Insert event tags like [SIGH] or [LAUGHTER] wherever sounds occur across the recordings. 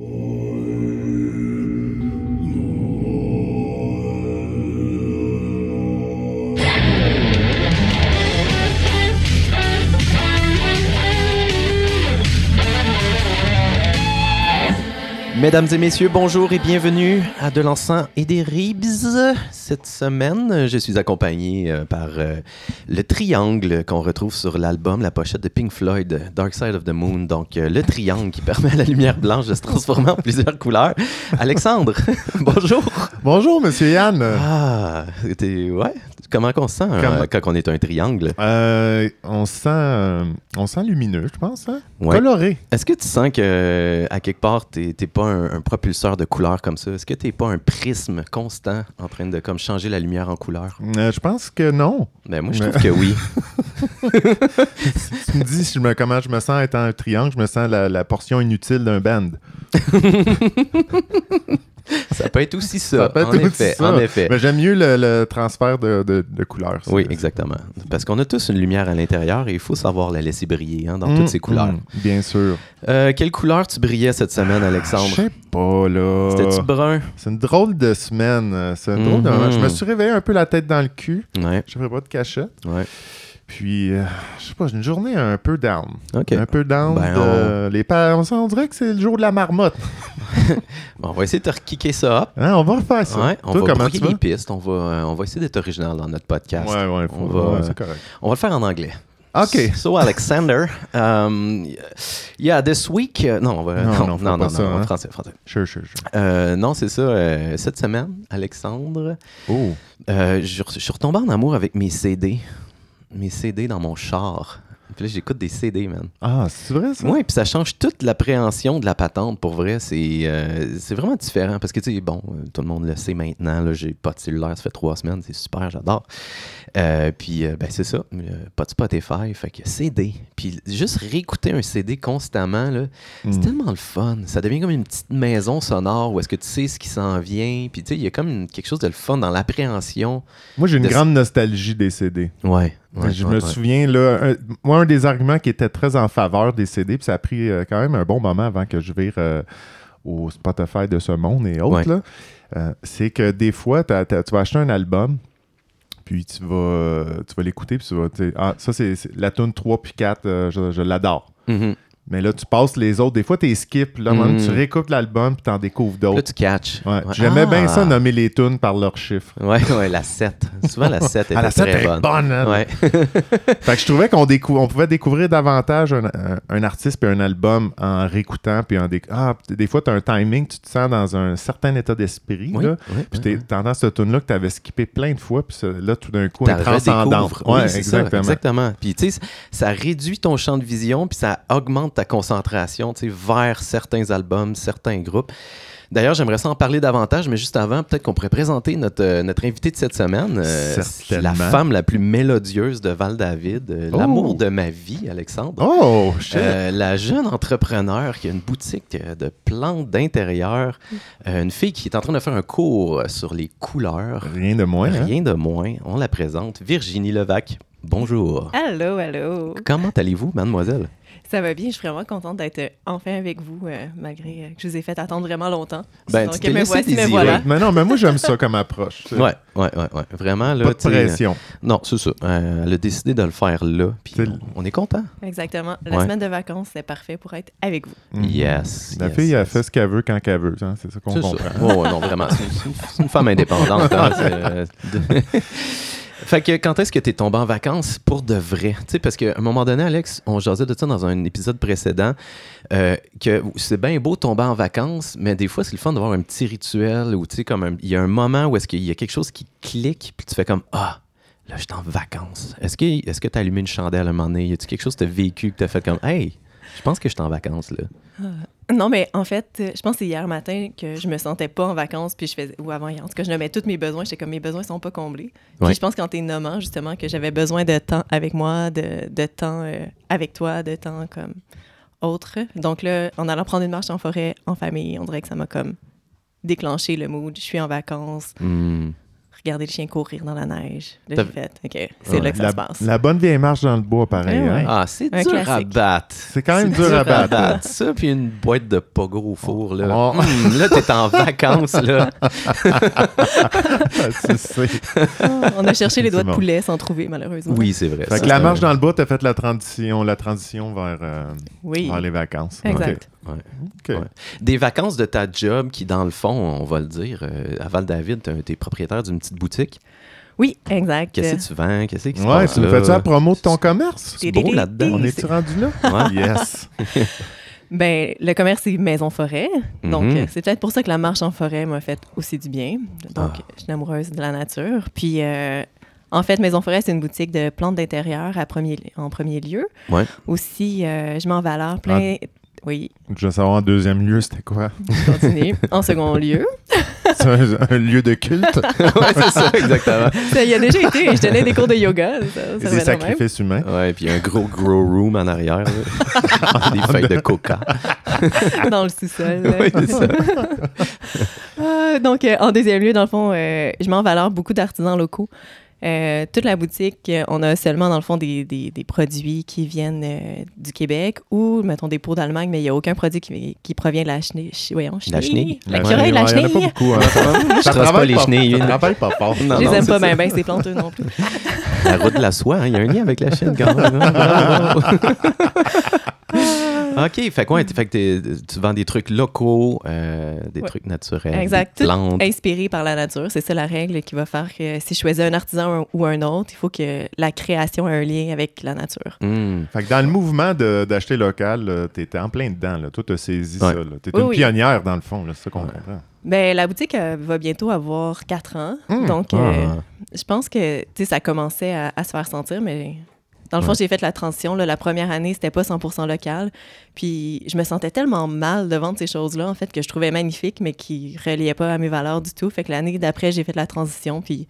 Oi, Mesdames et messieurs, bonjour et bienvenue à De l'encens et des ribs. Cette semaine, je suis accompagné euh, par euh, le triangle qu'on retrouve sur l'album, la pochette de Pink Floyd, Dark Side of the Moon. Donc, euh, le triangle qui [LAUGHS] permet à la lumière blanche de se transformer en plusieurs couleurs. Alexandre, [LAUGHS] bonjour. Bonjour, monsieur Yann. Ah, t'es- ouais. Comment qu'on se sent euh, quand on est un triangle? Euh, on sent, euh, on sent lumineux, je pense, hein? Ouais. Coloré. Est-ce que tu sens que à quelque part, t'es t'es pas un, un propulseur de couleurs comme ça? Est-ce que t'es pas un prisme constant en train de comme changer la lumière en couleur? Euh, je pense que non. Ben moi, je trouve que oui. [LAUGHS] Tu me dis si je me, comment je me sens étant un triangle, je me sens la, la portion inutile d'un band. [LAUGHS] Ça peut être aussi ça. Ça peut être en aussi effet, ça. en effet. Mais j'aime mieux le, le transfert de, de, de couleurs. Oui, exactement. Parce qu'on a tous une lumière à l'intérieur et il faut savoir la laisser briller hein, dans Mm, toutes ses couleurs. mm, bien sûr. Euh, quelle couleur tu brillais cette semaine, Je Alexandre? sais pas, là. C'était-tu brun? C'est une drôle de semaine. euh, C'est un drôle de. Mhm. Je me suis réveillé un peu la tête dans le cul. Ouais, Je ferai pas de cachette. ouais. Puis, euh, je sais pas, j'ai une journée un peu down. Un peu down. Ben, de- les pa- on... on dirait que c'est le jour de la marmotte. [LAUGHS] Bon, on va essayer de rekicker ça up. Hein, on va refaire ça. Ouais, on Toi, va brouiller les pistes. On va, euh, on va essayer d'être original dans notre podcast. Ouais, ouais, On va, ouais, c'est correct. On va le faire en anglais. OK. So, Alexander, [LAUGHS] um, yeah, this week... euh, non, on va, Non, non, non, non, pas non, ça, non, hein? français, français. Sure, sure, sure. Euh, non, c'est ça. euh, cette semaine, Alexandre, Oh. euh, je je suis retombé en amour avec mes CD. Mes CD dans mon char. Puis là, j'écoute des CD, man. Ah, c'est vrai, ça? Oui, puis ça change toute l'appréhension de la patente, pour vrai. C'est euh, c'est vraiment différent. Parce que, tu sais, bon, euh, tout le monde le sait maintenant. là, J'ai pas de cellulaire, ça fait trois semaines. C'est super, j'adore. Euh, puis, euh, ben, c'est ça. pas de Spotify. Fait que CD. Puis, juste réécouter un CD constamment, là, c'est Mm. tellement le fun. Ça devient comme une petite maison sonore où est-ce que tu sais ce qui s'en vient. Puis, tu sais, il y a comme une- quelque chose de le fun dans l'appréhension. Moi, j'ai une de- grande nostalgie des CD. Ouais. Ouais, je ouais, me ouais. souviens, là, un- moi, un des arguments qui était très en faveur des CD, puis ça a pris euh, quand même un bon moment avant que je vire euh, au Spotify de ce monde et autres, euh, c'est que des fois, t'as- tu vas acheter un album, puis tu vas, tu vas l'écouter, puis tu vas, ah, ça, c'est la tune 3 puis 4, euh, je, je l'adore. Mhm. Mais là, tu passes les autres. Des fois, tu skip. Là, Mm. tu réécoutes l'album, puis t'en découvres Là, d'autres. tu catches. Ouais. Ouais. J'aimais bien Ah! ça, nommer les tunes par leurs chiffres. Ouais, ouais, la 7. Souvent, la 7 [LAUGHS] était Ah, la très 7 est bonne. bonne, hein? Ouais. [LAUGHS] Fait que je trouvais qu'on décou- on pouvait découvrir davantage un, un- un artiste puis un album en réécoutant. Puis en ah, des fois, tu as un timing, tu te sens dans un certain état d'esprit. Oui, là. oui, Puis oui, t'es- t'entends cette tune-là que tu avais skippé plein de fois. Puis là, tout d'un coup, Tu elle est transcendante. redécouvres. Ouais, Oui, c'est ça, exactement. exactement. Puis, tu sais, ça réduit ton champ de vision, puis ça augmente ta concentration, tu sais, vers certains albums, certains groupes. D'ailleurs, j'aimerais ça en parler davantage, mais juste avant, peut-être qu'on pourrait présenter notre, euh, notre invité de cette semaine. Euh, la femme la plus mélodieuse de Val-David, euh, Oh. l'amour de ma vie, Alexandre. Oh, shit. Euh, la jeune entrepreneur qui a une boutique de plantes d'intérieur, euh, une fille qui est en train de faire un cours sur les couleurs. Rien de moins. hein? Rien de moins. On la présente. Virginie Levac. Bonjour. Allô, allô. Comment allez-vous, mademoiselle? Ça va bien, je suis vraiment contente d'être euh, enfin avec vous, euh, malgré euh, que je vous ai fait attendre vraiment longtemps. Ben, Donc, tu me voici, voilà. Mais non, mais moi, j'aime ça comme approche. Ouais, ouais, ouais, ouais. Vraiment, là. Pas de pression. euh, Non, c'est ça. Euh, elle a décidé de le faire là. Puis on, on est content. Exactement. La Ouais. semain de vacances, c'est parfait pour être avec vous. Mhm. Yes. La yes, fille, elle yes. fait ce qu'elle veut quand qu'elle veut. hein, C'est ça qu'on comprend. ça. Ouais, ouais, non, vraiment. C'est une, femme indépendante. hein, [LAUGHS] euh, fait que quand est-ce que tu es tombé en vacances pour de vrai? Sais, parce qu'à un moment donné, Alex, on jasait de ça dans un épisode précédent, euh, que c'est bien beau tomber en vacances, mais des fois, c'est le fun d'avoir un petit rituel sais, comme il y a un moment où est-ce qu'il y a quelque chose qui clique, puis tu fais comme Ah, là, je suis en vacances. Est-ce que tu as allumé une chandelle à un moment donné? Y a-tu quelque chose que tu as vécu, que tu as fait comme Hey, je pense que je suis en vacances, là? Non, mais en fait, euh, je pense que c'est hier matin que je me sentais pas en vacances, puis je faisais, ou avant hier, en tout cas, je nommais tous mes besoins, j'étais comme mes besoins sont pas comblés. Puis Ouais. je pense qu'en t'es nommant, justement, que j'avais besoin de temps avec moi, de, de temps euh, avec toi, de temps comme autre. Donc là, en allant prendre une marche en forêt, en famille, on dirait que ça m'a comme déclenché le mood. Je suis en vacances, Hmm. Regarder le chien courir dans la neige. Là, j'ai fait, OK, c'est Ouais. là que ça la, se passe. la bonne vieille marche dans le bois, pareil. Ouais. hein? Ah, c'est Un dur à battre. C'est quand même dur à battre. Ça, puis une boîte de pogo au four, là. Oh. Hum, là, t'es en vacances, là. [LAUGHS] tu sais. On a cherché les doigts de poulet sans trouver, malheureusement. Oui, c'est vrai. Fait Ça, que la marche dans le bois, t'as fait la transition, la transition vers, euh, Oui, vers les vacances. exact. Ouais. Ok. Ouais. Des vacances de ta job qui, dans le fond, on va le dire, euh, à Val-David, t'es propriétaire d'une petite boutique. Oui, exact. Qu'est-ce que tu vends? Qu'est-ce qui se Ouais, passe tu fais-tu la promo de ton commerce? C'est beau là-dedans. On est-tu rendu là? [LAUGHS] Ouais. Yes. [LAUGHS] Ben, le commerce, c'est Maison-Forêt. Donc, Mhm. euh, c'est peut-être pour ça que la marche en forêt m'a fait aussi du bien. Donc, Ah. je suis amoureuse de la nature. Puis, euh, en fait, Maison-Forêt, c'est une boutique de plantes d'intérieur à premier, en premier lieu. Ouais. Aussi, euh, je mets en valeur plein... Ah. Oui, Je veux savoir en deuxième lieu, c'était quoi? je continue. [LAUGHS] en second lieu, C'est un, un lieu de culte? [LAUGHS] Ouais, c'est ça, exactement. ça y a déjà été. Je donnais des cours de yoga. Ça, ça et des sacrifices humains? Ouais, puis un gros grow room en arrière. [LAUGHS] Des feuilles de coca. dans le sous-sol. Oui, c'est ça. Ah, donc, euh, en deuxième lieu, dans le fond, euh, je mets en valeur beaucoup d'artisans locaux. Euh, toute la boutique, euh, on a seulement, dans le fond, des, des- des produits qui viennent euh, du Québec ou, mettons, des pots d'Allemagne, mais il n'y a aucun produit qui, qui provient de la chenille. Voyons, La chenille. chenille? La Ouais, chenille, la ouais, il y en a pas chenille. beaucoup. Hein. [LAUGHS] Ça, Je ça trace pas travaille les chenilles. Ça travaille pas fort. Je les aime pas bien, c'est planteux non plus. La route de la soie, hein, il y a un lien avec la Chine quand même. [LAUGHS] OK, fait quoi? Fait que tu vends des trucs locaux, euh, des Ouais. trucs naturels, Exact. des Tout plantes. inspiré par la nature. C'est ça la règle qui va faire que si je choisis un artisan ou un autre, il faut que la création ait un lien avec la nature. Hmm. Fait que dans le mouvement d'acheter local, là, t'étais en plein dedans. Là. Toi, t'as saisi Ouais. ça. là. T'es Oui, une oui. pionnière, dans le fond. là, C'est ça qu'on Ouais. comprend. Ben, la boutique euh, va bientôt avoir quatre ans. Hmm. Donc, euh, Ah. je pense que tu ça commençait à, à se faire sentir, mais dans le fond, Ouais. j'ai fait la transition. là. la première année, c'était pas 100% local. Puis, je me sentais tellement mal de vendre ces choses-là, en fait, que je trouvais magnifiques, mais qui reliaient pas à mes valeurs du tout. Fait que l'année d'après, j'ai fait la transition. Puis,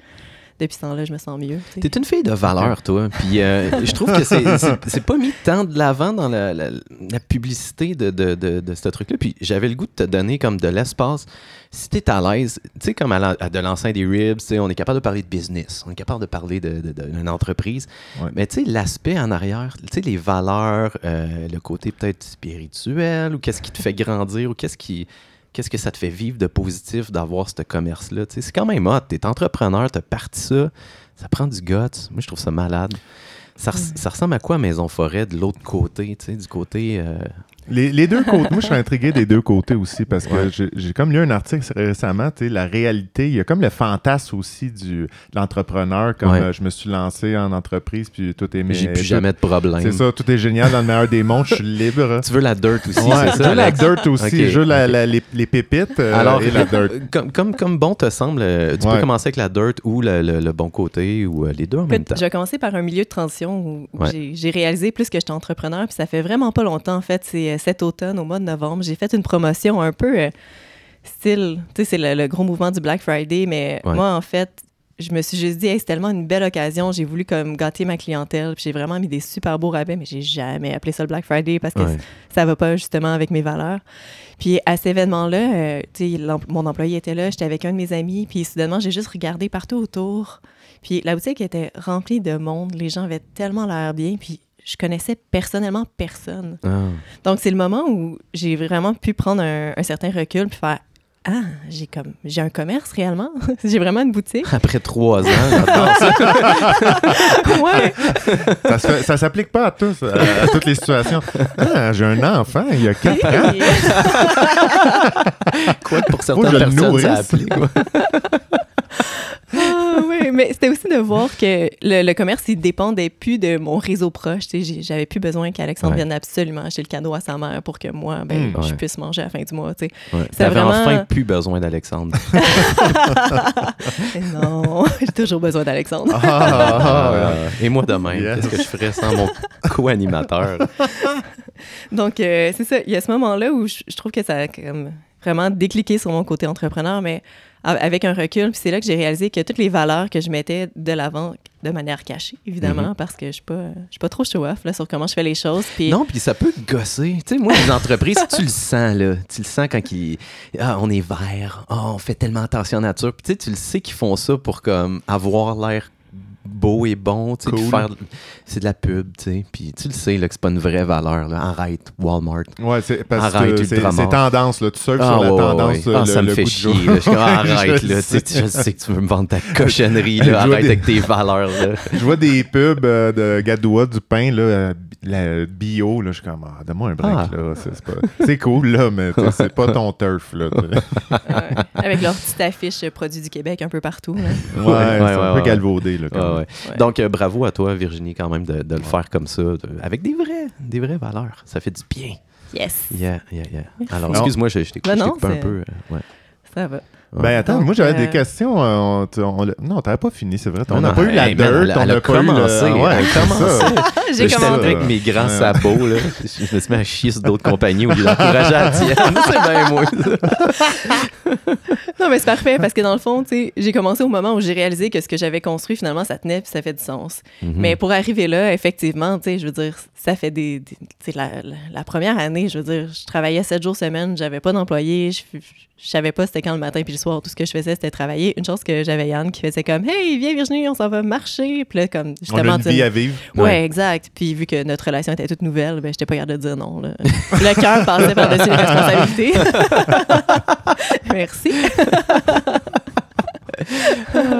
depuis ce temps-là, je me sens mieux. T'es une fille de valeur, toi. Puis euh, je trouve que c'est- pas mis tant de l'avant dans la, la- la publicité de, de, de, de ce truc-là. Puis j'avais le goût de te donner comme de l'espace. Si t'es à l'aise, tu sais, comme à, la- à de l'enceinte des ribs, tu on est capable de parler de business, on est capable de parler de- de- de- d'une entreprise. Ouais. Mais tu sais, l'aspect en arrière, tu sais, les valeurs, euh, le côté peut-être spirituel, ou qu'est-ce qui te fait [LAUGHS] grandir, ou qu'est-ce qui. Qu'est-ce que ça te fait vivre de positif d'avoir ce commerce-là? Tu sais, C'est quand même hot. T'es entrepreneur, t'as parti ça. Ça prend du guts. Moi, je trouve ça malade. Ça, res- ça ressemble à quoi Maison Forêt de l'autre côté, tu sais, du côté. euh, Les, les deux côtés, moi je suis [LAUGHS] intrigué des deux côtés aussi parce que Ouais. j'ai- j'ai comme lu un article récemment, tu sais, la réalité, il y a comme le fantasme aussi du, de l'entrepreneur, comme Ouais. euh, je me suis lancé en entreprise puis tout est J'ai plus tout- jamais de problème. C'est ça, tout est génial dans le meilleur des mondes, je suis libre. [LAUGHS] Tu veux la dirt aussi, Ouais, c'est je ça? veux la dirt aussi, je veux la- la- les, les pépites euh, Alors, et la [LAUGHS] dirt. comme, comme, comme bon te semble, euh, tu Ouais. peux commencer avec la dirt ou le, le- le bon côté ou les deux en même temps. je vais commencer par un milieu de transition où, où Ouais. j'ai- réalisé plus que j'étais entrepreneur, puis ça fait vraiment pas longtemps, en fait. C'est cet automne, au mois de novembre, j'ai fait une promotion un peu euh, style, tu sais, c'est le, le gros mouvement du Black Friday, mais Ouais. moi, en fait, je me suis juste dit, Hey, c'est tellement une belle occasion, j'ai voulu comme gâter ma clientèle, puis j'ai vraiment mis des super beaux rabais, mais j'ai jamais appelé ça le Black Friday parce que Ouais. ça va pas justement avec mes valeurs. Puis à cet événement-là, euh, tu sais, mon employé était là, j'étais avec un de mes amis, puis soudainement, j'ai juste regardé partout autour. Puis la boutique était remplie de monde, les gens avaient tellement l'air bien, puis je connaissais personnellement personne. Ah. Donc c'est le moment où j'ai vraiment pu prendre un, un certain recul puis faire ah, j'ai comme j'ai un commerce réellement, [LAUGHS] j'ai vraiment une boutique? Après trois ans, [LAUGHS] ouais. Ça, ça s'applique pas à tous, à, à toutes les situations. Ah, j'ai un enfant, il y a quatre ans. Quoi que pour certaines personnes, ça applique. [LAUGHS] mais c'était aussi de voir que le, le commerce, il dépendait plus de mon réseau proche. Tu sais, j'ai- J'avais plus besoin qu'Alexandre Ouais. vienne absolument acheter le cadeau à sa mère pour que moi, ben, Mm. je Ouais. puisse manger à la fin du mois. tu sais. Ouais. T'avais vraiment- enfin plus besoin d'Alexandre. [LAUGHS] Non, [LAUGHS] j'ai toujours besoin d'Alexandre. Ah, ah, ah, Euh, et moi de même. Yes. Qu'est-ce que je ferais sans mon co-animateur? Donc, euh, c'est ça. Il y a ce moment-là où je, je trouve que ça a comme vraiment décliqué sur mon côté entrepreneur, mais avec un recul. Puis c'est là que j'ai réalisé que toutes les valeurs que je mettais de l'avant, de manière cachée, évidemment, parce que je suis pas, je suis pas trop show-off là, sur comment je fais les choses. Puis Non, puis ça peut te gosser. Tu sais, moi, les entreprises, tu le sens, là. Tu le sens quand ils... Ah, on est vert. Ah, on fait tellement attention à la nature. Puis tu sais, tu le sais qu'ils font ça pour comme avoir l'air beau et bon, tu sais, Cool. faire... C'est de la pub, tu sais. Puis tu le sais, là, que c'est pas une vraie valeur, là. Arrête, Walmart. Ouais, c'est parce Arrête, que c'est tendance, là. Tu surfes Ah, sur la ouais, tendance, ouais. Ah, le, ça me le fait chier, là. Je suis comme, [LAUGHS] Je arrête, là. Tu sais, sais. je sais que tu veux me vendre ta [LAUGHS] cochonnerie, Je là. Arrête des- avec tes valeurs, là. [LAUGHS] Je vois des pubs euh, de Gadoua, du pain, là, euh, la bio, là, je suis comme, ah, donne-moi un break, Ah. là. C'est c'est pas- c'est cool, là, mais c'est pas ton turf, là. euh, avec leur petite affiche produits du Québec un peu partout. là. Ouais, Ouais, c'est ouais, un ouais, peu galvaudé, là. quand Ouais, même. ouais. Ouais. Donc, euh, bravo à toi, Virginie, quand même, de, de le faire comme ça, de- avec des vrais, des vraies valeurs. Ça fait du bien. Yes, Yeah, yeah, yeah. Alors, excuse-moi, je, je t'ai Ben coupé un c'est- peu. euh, ouais. ça va. Ben attends, Donc, moi j'avais euh, des questions. euh, on on l'a- non, t'avais pas fini, c'est vrai. On n'a pas eu la dirt, on elle a n'a pas eu le... commencé, Ah ouais, elle a c'est commencé. J'ai j'étais avec mes grands Ouais. sabots. Là. Je, je me suis mis à chier sur d'autres compagnies au lieu d'encourager à tienne. [LAUGHS] C'est bien moi, ça. Non, mais c'est parfait parce que dans le fond, tu sais, j'ai commencé au moment où j'ai réalisé que ce que j'avais construit, finalement, ça tenait puis ça fait du sens. Mhm. Mais pour arriver là, effectivement, tu sais, je veux dire, ça fait des. des- tu sais, la, la- première année, je veux dire, je travaillais sept jours semaine, j'avais pas d'employé, je, je savais pas c'était quand le matin puis le soir. Tout ce que je faisais, c'était travailler. Une chose que j'avais Yann qui faisait comme Hey, viens Virginie, on s'en va marcher. Puis là, comme, On justement, a une vie à vivre. Ouais, Ouais. exact. Puis vu que notre relation était toute nouvelle, ben, j'étais pas capable de dire non. [LAUGHS] Le cœur passait par-dessus les responsabilités. [LAUGHS] Merci. [LAUGHS]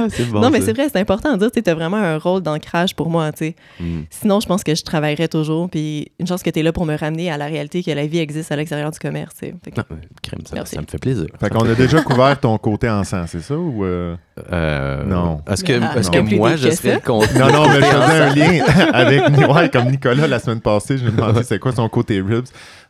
Ah, bon. non, mais c'est vrai, c'est important de dire, tu as vraiment un rôle d'ancrage pour moi, tu sais. Mm. Sinon, je pense que je travaillerais toujours. Puis une chance que tu es là pour me ramener à la réalité que la vie existe à l'extérieur du commerce, tu sais. Fait que- Non, crème, ça, Merci. ça me fait plaisir. Fait qu'on a déjà couvert ton côté encens, c'est ça? Ou euh? Euh, Non. Est-ce que, Ah, est-ce non. que Plus moi, je serais contre Non, non, mais je faisais un lien [LAUGHS] [LAUGHS] avec ouais, comme Nicolas la semaine passée. Je lui ai demandé c'est quoi son côté ribs.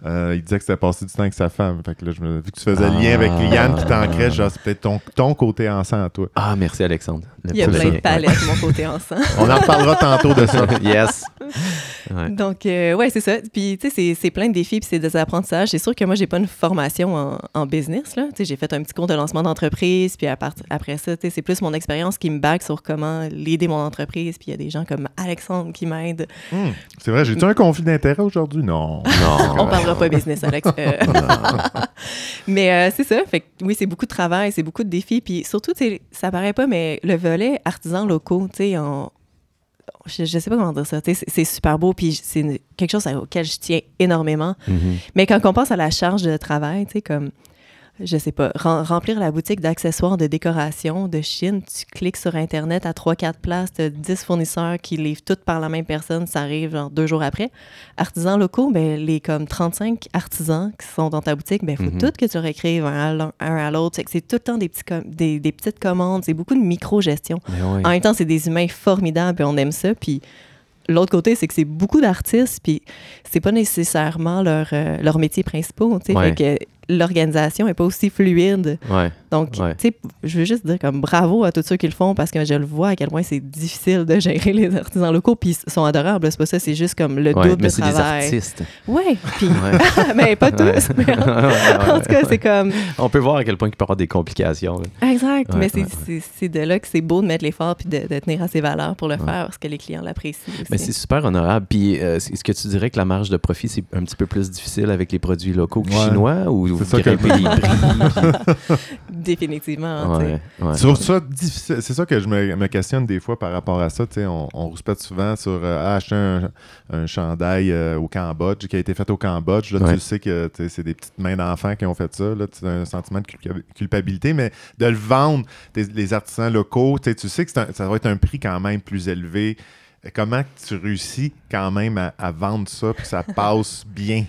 Euh, il disait que c'était passé du temps avec sa femme. Fait que là, je me, vu que tu faisais le lien avec Ah. Yann qui t'ancrait, genre, c'est peut-être ton, ton côté encens à toi. Ah, merci, Alexandre. Le Il y a plein de palettes de mon côté ensemble. [LAUGHS] On en reparlera tantôt de ça. [LAUGHS] yes. Ouais. Donc, euh, ouais, c'est ça. Puis, tu sais, c'est- c'est plein de défis puis c'est des apprentissages. C'est sûr que moi, j'ai pas une formation en, en business, là. Tu sais, j'ai fait un petit cours de lancement d'entreprise, puis à part- après ça, tu sais, c'est plus mon expérience qui me bague sur comment l'aider mon entreprise. Puis il y a des gens comme Alexandre qui m'aident. Hmm, C'est vrai, j'ai-tu un conflit d'intérêt aujourd'hui? Non. [LAUGHS] Non. On parlera pas business, Alex. Euh, mais euh, c'est ça. Fait que oui, c'est beaucoup de travail, c'est beaucoup de défis. Puis surtout, tu sais, ça paraît pas, mais le volet artisans locaux, tu sais, on- je, je sais pas comment dire ça. C'est super beau, puis c'est quelque chose auquel je tiens énormément. Mhm. Mais quand on pense à la charge de travail, tu sais, comme, je sais pas, rem- remplir la boutique d'accessoires de décoration de Chine, tu cliques sur Internet à 3-4 places, tu 10 fournisseurs qui livrent toutes par la même personne, ça arrive genre deux jours après. Artisans locaux, ben, les comme 35 artisans qui sont dans ta boutique, ben, faut Mhm. tout que tu leur écrives un à l'autre. C'est tout le temps des, petits des, des petites commandes, c'est beaucoup de micro-gestion. En même temps, c'est des humains formidables et on aime ça. Puis l'autre côté, c'est que c'est beaucoup d'artistes, puis c'est pas nécessairement leur, euh, leur métier principal. tu sais. Ouais. Fait que l'organisation est pas aussi fluide. Ouais. Donc, Ouais. tu sais, je veux juste dire comme bravo à tous ceux qui le font parce que je le vois à quel point c'est difficile de gérer les artisans locaux. Puis ils sont adorables, c'est pas ça, c'est juste comme le Ouais, double mais de c'est des travail. artistes. Ouais, puis Ouais. [LAUGHS] mais pas tous. [LAUGHS] Ouais. mais en, Ouais, ouais, en tout cas, c'est comme On peut voir à quel point il peut y avoir des complications. là. exact. Ouais, mais c'est ouais, c'est- c'est de là que c'est beau de mettre l'effort puis de, de tenir à ses valeurs pour le Ouais. faire parce que les clients l'apprécient. aussi. Mais c'est super honorable. Puis, euh, est-ce que tu dirais que la marge de profit, c'est un petit peu plus difficile avec les produits locaux que Ouais. chinois ou vous C'est ça que- grimpez les prix? Puis- [LAUGHS] ouais, ouais. Tu trouves ça difficile? C'est ça que je me, me questionne des fois par rapport à ça. Tu sais, on, on rouspète souvent sur euh, ah, acheter un, un chandail euh, au Cambodge qui a été fait au Cambodge. Là, Ouais. Tu le sais que c'est des petites mains d'enfants qui ont fait ça. Là, tu as un sentiment de culpa- culpabilité, mais de le vendre, les artisans locaux, tu sais, tu sais que un- ça va être un prix quand même plus élevé. Comment tu réussis quand même à, à vendre ça puis que ça [LAUGHS] passe bien?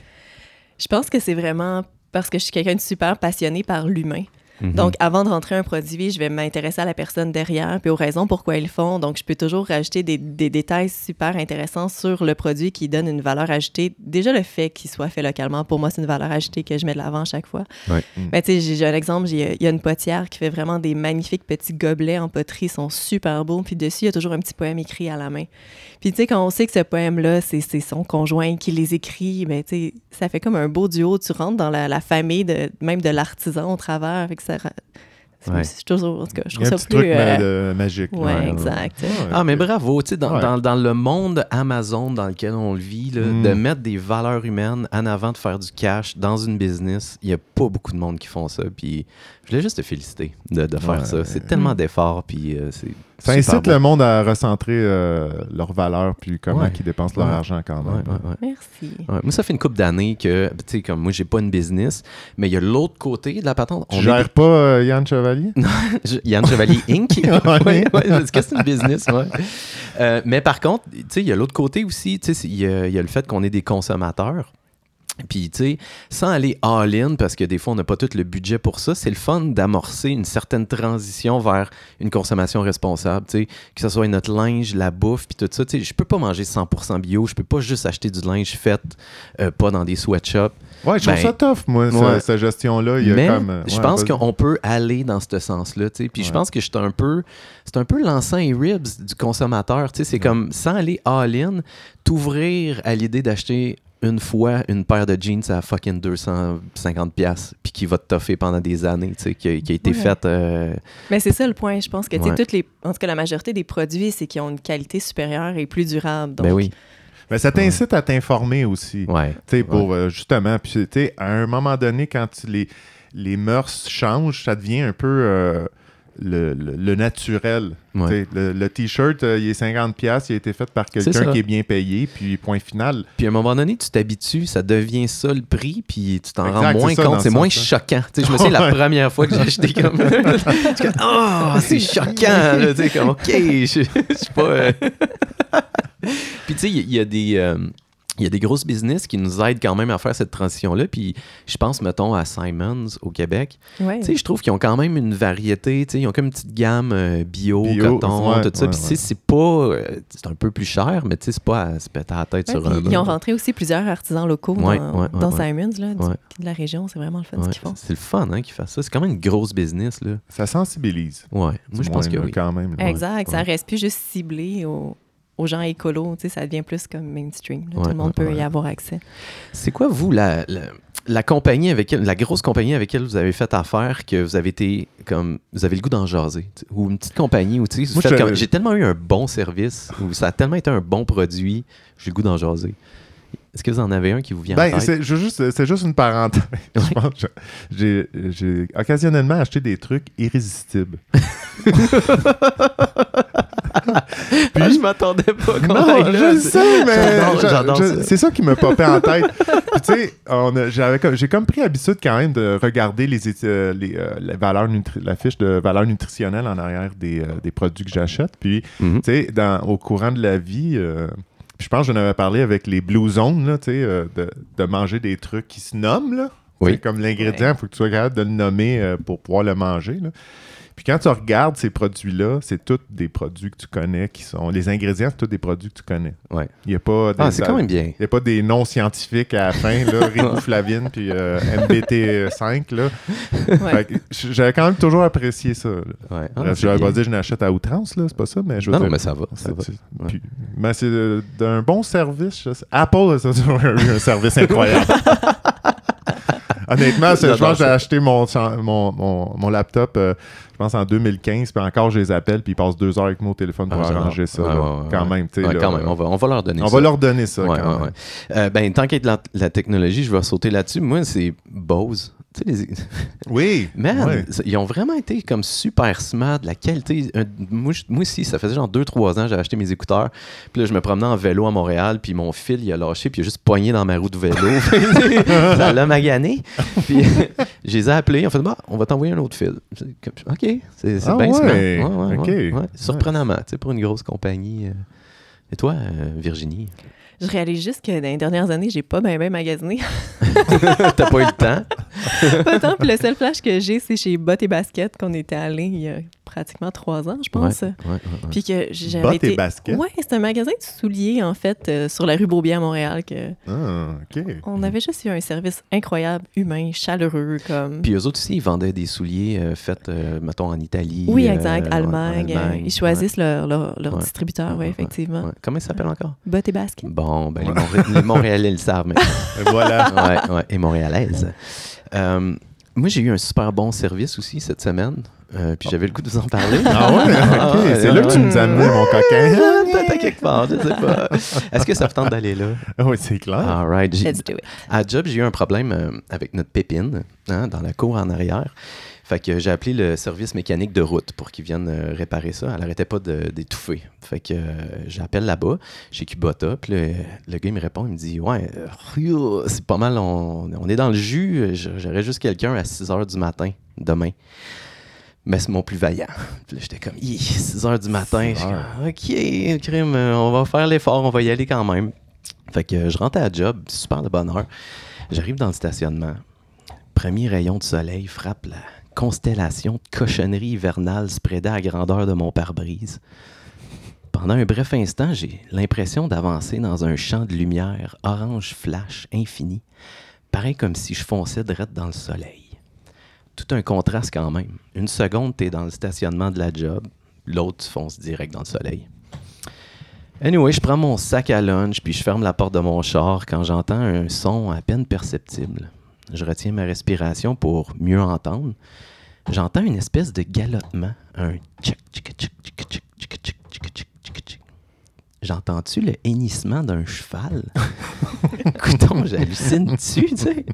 Je pense que c'est vraiment parce que je suis quelqu'un de super passionné par l'humain. Mhm. Donc, avant de rentrer un produit, je vais m'intéresser à la personne derrière, puis aux raisons pourquoi ils le font. Donc, je peux toujours rajouter des, des détails super intéressants sur le produit qui donne une valeur ajoutée. Déjà, le fait qu'il soit fait localement, pour moi, c'est une valeur ajoutée que je mets de l'avant à chaque fois. Ouais. Mm. Mais tu sais, j'ai un exemple, il y a une potière qui fait vraiment des magnifiques petits gobelets en poterie, ils sont super beaux, puis dessus, il y a toujours un petit poème écrit à la main. Puis tu sais, quand on sait que ce poème-là, c'est c'est son conjoint qui les écrit, ben tu sais, ça fait comme un beau duo, tu rentres dans la, la famille de, même de l'artisan au travers, avec ça... Ouais. toujours, en tout cas, je trouve un ça plus... truc euh, magique. ouais, là. exact. Ouais. Ah, mais bravo, tu sais, dans, Ouais. dans, dans le monde Amazon dans lequel on le vit, là, Mm. de mettre des valeurs humaines en avant de faire du cash dans une business, il n'y a pas beaucoup de monde qui font ça. Puis je voulais juste te féliciter de, de faire Ouais. ça. C'est tellement Mm. d'efforts, puis euh, c'est. Ça incite beau. le monde à recentrer euh, leurs valeurs puis comment Ouais. ils dépensent leur Ouais. argent quand même. ouais, ouais. Merci. Ouais, moi, ça fait une couple d'années que, tu sais, comme moi, j'ai pas une business, mais il y a l'autre côté de la patente. Tu On est gères pas euh, Yann Chevalier? [LAUGHS] Je- Yann Chevalier Inc. [LAUGHS] Ouais, parce que c'est une business, ouais. Euh, mais par contre, tu sais, il y a l'autre côté aussi, tu sais, il y, y a le fait qu'on est des consommateurs. Puis, tu sais, sans aller all-in, parce que des fois, on n'a pas tout le budget pour ça, c'est le fun d'amorcer une certaine transition vers une consommation responsable, tu sais, que ce soit notre linge, la bouffe, puis tout ça. Tu sais, je peux pas manger 100% bio, je peux pas juste acheter du linge fait, euh, pas dans des sweatshops. Ouais, je trouve Ben, ça tough, moi, ouais. cette gestion-là. Mais comme, je pense qu'on peut aller dans ce sens-là, tu sais. Puis je pense que je suis un peu, c'est un peu l'encens et ribs du consommateur, tu sais. C'est comme sans aller all-in, t'ouvrir à l'idée d'acheter une fois une paire de jeans à fucking 250 pièces puis qui va te toffer pendant des années, tu sais, qui, a- qui a été Ouais. faite. euh, Mais c'est ça le point. Je pense que, Ouais. toutes les, en tout cas, la majorité des produits, c'est qu'ils ont une qualité supérieure et plus durable. Donc, ben oui, Mais ça t'incite à t'informer aussi. ouais. Tu sais, pour euh, justement, puis tu sais, à un moment donné, quand les, les mœurs changent, ça devient un peu euh, le, le- le naturel. Ouais. Le, le t-shirt, euh, il est 50$, piastres, il a été fait par quelqu'un ça. qui est bien payé, puis point final. Puis à un moment donné, tu t'habitues, ça devient ça le prix, puis tu t'en rends moins ça, compte, c'est ce moins sens-là. choquant. Tu sais, je me souviens la [LAUGHS] première fois que j'ai acheté comme. [LAUGHS] Oh, c'est choquant! là, comme, OK, je suis pas. euh, [LAUGHS] puis tu sais, il y, il y a des. euh, il y a des grosses business qui nous aident quand même à faire cette transition-là. Puis je pense, mettons, à Simons au Québec. ouais. Tu sais, je trouve qu'ils ont quand même une variété. Tu sais, ils ont comme une petite gamme euh, bio, Bio, coton, ouais, tout ça. ouais, Puis c'est pas. euh, c'est un peu plus cher, mais tu sais, c'est pas à se péter la tête Ouais, sur un. ils ont rentré aussi plusieurs artisans locaux Ouais, dans, ouais, ouais, dans ouais. Simons, là, du- Ouais. de la région. C'est vraiment le fun Ouais, ce qu'ils font. c'est le fun hein, qu'ils fassent ça. C'est quand même une grosse business. Là. Ça sensibilise. Ouais, moi je pense que oui. quand même. là. Exact. Ça reste plus juste ciblé aux, aux gens écolos. Tu sais, ça devient plus comme mainstream. là. Ouais, Tout le monde ouais, peut ouais. y avoir accès. C'est quoi, vous, la, la, la compagnie avec elle- la grosse compagnie avec laquelle vous avez fait affaire que vous avez été comme. Vous avez le goût d'en jaser? Ou une petite compagnie où tu sais, j'ai tellement eu un bon service, ou ça a tellement été un bon produit, j'ai le goût d'en jaser. Est-ce que vous en avez un qui vous vient en Ben, tête? c'est juste, c'est juste une parenthèse. [LAUGHS] J'ai j'ai occasionnellement acheté des trucs irrésistibles. [LAUGHS] Ah, je m'attendais pas qu'on Non, aille là. je le sais, mais J'adore- ça. c'est ça qui me popait en tête. Puis, tu sais, on a- j'avais comme- j'ai comme pris l'habitude quand même de regarder les, euh, les, euh, les valeurs nutri- la fiche de valeur nutritionnelle en arrière des, euh, des produits que j'achète. Puis, Mhm. tu sais, au courant de la vie, puis je pense que j'en avais parlé avec les Blue Zones, là, tu sais, euh, de, de manger des trucs qui se nomment, là. Oui. Comme l'ingrédient, il faut que tu sois capable de le nommer euh, pour pouvoir le manger, là. Puis quand tu regardes ces produits-là, c'est tous des produits que tu connais qui sont. Les ingrédients, c'est tous des produits que tu connais. Ouais. Il n'y a pas des. Ah, c'est quand même bien. Il n'y a pas des noms scientifiques à la fin, là, [LAUGHS] riboflavine puis euh, MBT5, là. Ouais. Fait que J'avais quand même toujours apprécié ça. là. Ouais. Ah, c'est j'avais bien. pas dit que je n'achète à outrance, là, c'est pas ça, mais je veux Non, non, dire, mais ça va. Ça c'est- va. c'est- puis- mais c'est euh, d'un bon service. je sais. Apple, eu un service [LAUGHS] incroyable. Honnêtement, c'est- je pense que j'ai acheté mon, mon, mon, mon laptop, euh, je pense en 2015, puis encore je les appelle, puis ils passent deux heures avec moi au téléphone pour Ah, arranger ça. Là. ouais, quand ouais. même, tu sais. Ouais, là, quand même, on va, on va leur donner on ça. va leur donner ça. Quand même. Euh, ben, tant qu'être la, la technologie, je vais sauter là-dessus. Moi, c'est Bose. Les- [LAUGHS] Oui. Man, ouais. ils ont vraiment été comme super smart, la qualité. Un- moi, aussi, ça faisait genre 2-3 ans, j'ai acheté mes écouteurs. Puis là, je me promenais en vélo à Montréal, puis mon fil, il a lâché, puis il a juste poigné dans ma roue de vélo. [LAUGHS] ça l'a magané. Puis [LAUGHS] je les ai appelés, on fait bah, on va t'envoyer un autre fil. OK, c'est Ah bien ouais, smart. Ouais, ouais, OK. ouais, ouais. Surprenamment, tu sais, pour une grosse compagnie. euh, Et toi, euh, Virginie? Je réalise juste que dans les dernières années, j'ai pas bien ben magasiné. [LAUGHS] T'as pas eu le temps? pas tant. Puis le seul flash que j'ai, c'est chez Bottes et Basket qu'on était allé il y a pratiquement trois ans, je pense. Ouais, ouais, ouais, ouais. Puis que j'avais Bottes été... et baskets? Ouais, c'est un magasin de souliers, en fait, euh, sur la rue Beaubien à Montréal. Que Ah, OK. on avait juste eu un service incroyable, humain, chaleureux, comme... Puis eux autres aussi, ils vendaient des souliers euh, faits, euh, mettons, en Italie. oui, exact. Allemagne. Allemagne, ils choisissent leur, leur, leur Ouais. distributeur, oui, effectivement. ouais. Comment ils s'appellent encore? Bottes et Basket. Bon, ben, les, Montré- les Montréalais le savent maintenant. [LAUGHS] Voilà. ouais, ouais, et montréalaise. Euh, moi, j'ai eu un super bon service aussi cette semaine. euh, puis j'avais le goût de vous en parler. Ah ouais? Ah, C'est là que tu nous as amené, mon coquin. Ah, Peut-être à quelque part, je sais pas. Est-ce que ça vous tente d'aller là? oui, c'est clair. All right. J'ai- Let's do it. À job, j'ai eu un problème euh, avec notre pépine hein, dans la cour en arrière. Fait que j'ai appelé le service mécanique de route pour qu'ils viennent euh, réparer ça. Elle arrêtait pas d'étouffer. Fait que euh, j'appelle là-bas, chez Kubota, puis le, le gars il me répond, il me dit Ouais, euh, c'est pas mal, on, on est dans le jus, j'aurais juste quelqu'un à 6 h du matin demain. Mais c'est mon plus vaillant. Puis là, j'étais comme, Hi, 6 h du matin. 6 Je suis heures. comme, OK, crime, on va faire l'effort, on va y aller quand même. Fait que je rentre à la job, super de bonne heure. J'arrive dans le stationnement. Premier rayon de soleil frappe la constellation de cochonneries hivernales spreadées à grandeur de mon pare-brise. Pendant un bref instant, j'ai l'impression d'avancer dans un champ de lumière orange flash infini, pareil comme si je fonçais direct dans le soleil. Tout un contraste quand même. Une seconde, t'es dans le stationnement de la job, l'autre, tu fonces direct dans le soleil. Anyway, je prends mon sac à lunch puis je ferme la porte de mon char quand j'entends un son à peine perceptible. Je retiens ma respiration pour mieux entendre. J'entends une espèce de galoppement, un J'entends-tu le hennissement d'un cheval? Écoutons, j'hallucine-tu, tu sais?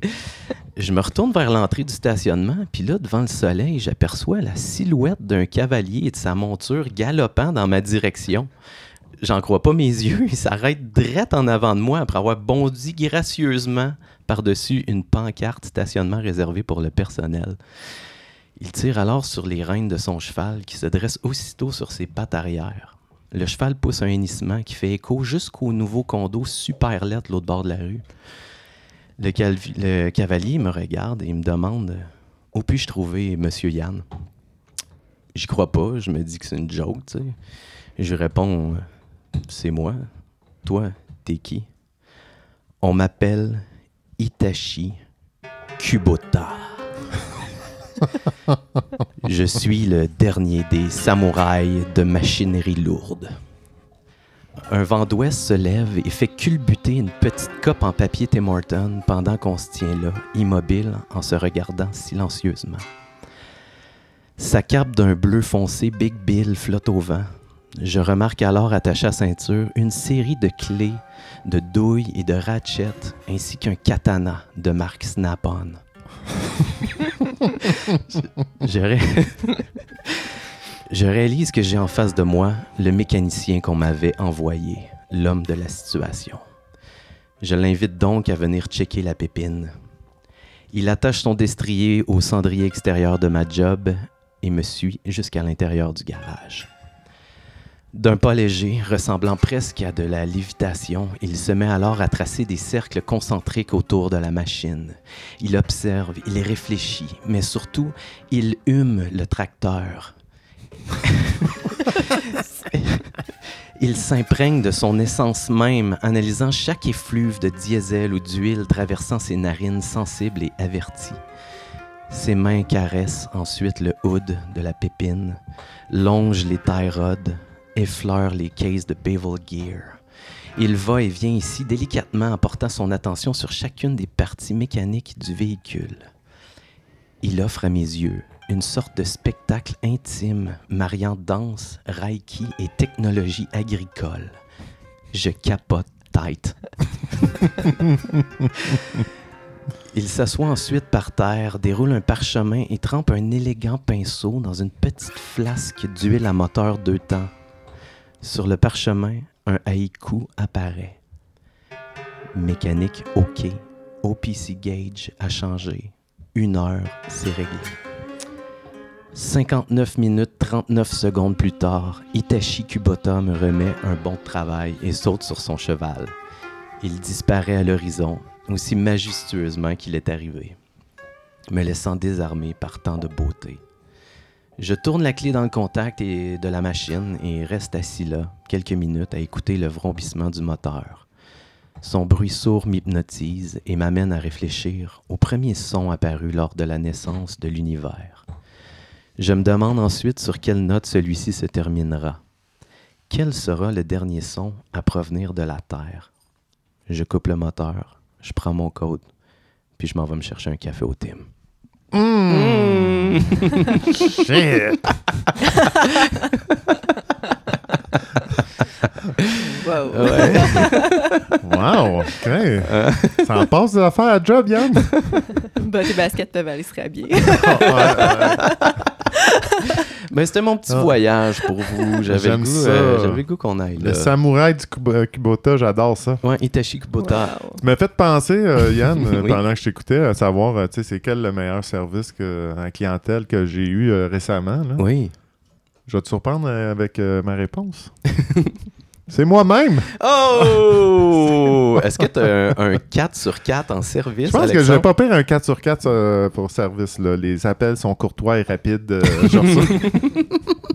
Je me retourne vers l'entrée du stationnement, puis là, devant le soleil, j'aperçois la silhouette d'un cavalier et de sa monture galopant dans ma direction. J'en crois pas mes [LAUGHS] yeux, il s'arrête drette en avant de moi après avoir bondi gracieusement par-dessus une pancarte stationnement réservée pour le personnel. Il tire alors sur les rênes de son cheval qui se dresse aussitôt sur ses pattes arrière. Le cheval pousse un hennissement qui fait écho jusqu'au nouveau condo super de l'autre bord de la rue. Le, cavalier me regarde et me demande Où puis-je trouver Monsieur Yann J'y crois pas, je me dis que c'est une joke, tu sais. Je réponds C'est moi. Toi, t'es qui? On m'appelle Itachi Kubota. Je suis le dernier des samouraïs de machinerie lourde. Un vent d'ouest se lève et fait culbuter une petite cope en papier Tim pendant qu'on se tient là, immobile, en se regardant silencieusement. Sa cape d'un bleu foncé Big Bill flotte au vent. Je remarque alors attaché à ceinture une série de clés, de douilles et de ratchets, ainsi qu'un katana de marque Snap-on. [LAUGHS] Je- je ré- [LAUGHS] Je réalise que j'ai en face de moi le mécanicien qu'on m'avait envoyé, l'homme de la situation. Je l'invite donc à venir checker la pépine. Il attache son destrier au cendrier extérieur de ma job et me suit jusqu'à l'intérieur du garage. D'un pas léger, ressemblant presque à de la lévitation, il se met alors à tracer des cercles concentriques autour de la machine. Il observe, il réfléchit, mais surtout, il hume le tracteur. [LAUGHS] il s'imprègne de son essence même, analysant chaque effluve de diesel ou d'huile traversant ses narines sensibles et averties. Ses mains caressent ensuite le hood de la pépine, longent les rods, effleurent les cases de Bevel Gear. Il va et vient ici délicatement en portant son attention sur chacune des parties mécaniques du véhicule. Il offre à mes yeux une sorte de spectacle intime mariant danse, reiki et technologie agricole. Je capote tête. [LAUGHS] Il s'assoit ensuite par terre, déroule un parchemin et trempe un élégant pinceau dans une petite flasque d'huile à moteur deux temps. Sur le parchemin, un haïku apparaît. Mécanique OK. OPC gauge a changé. Une heure, c'est réglé. 59 minutes 39 secondes plus tard, Itachi Kubota me remet un bon travail et saute sur son cheval. Il disparaît à l'horizon, aussi majestueusement qu'il est arrivé, me laissant désarmé par tant de beauté. Je tourne la clé dans le contact et de la machine et reste assis là, quelques minutes, à écouter le vrombissement du moteur. Son bruit sourd m'hypnotise et m'amène à réfléchir au premier son apparu lors de la naissance de l'univers. Je me demande ensuite sur quelle note celui-ci se terminera. Quel sera le dernier son à provenir de la Terre? Je coupe le moteur, je prends mon code, puis je m'en vais me chercher un café au Tim. Mm. Shit! Wow. Ouais. Wow! OK. Ça en passe de faire à job, Yann? Bah, tes baskets peuvent aller se rhabiller. Ben, c'était mon petit Ah. voyage pour vous. [LAUGHS] J'avais le J'aime goût, ça. euh, j'avais le goût qu'on aille là. Le samouraï du Kub- euh, Kubota, j'adore ça. Ouais, Itachi Kubota. Wow. Tu m'as fait penser, euh, Yann, [LAUGHS] euh, Oui. pendant que je t'écoutais, à savoir, euh, tu sais, c'est quel le meilleur service que, en clientèle que j'ai eu euh, récemment. Là. Oui. Je vais te surprendre euh, avec euh, ma réponse. [LAUGHS] c'est moi-même! Oh! Est-ce que tu as un, un 4 sur 4 en service? Je pense que Alexandre? j'ai pas pire un 4 sur 4 euh, pour service. Là. Les appels sont courtois et rapides. euh, je reçois- [LAUGHS]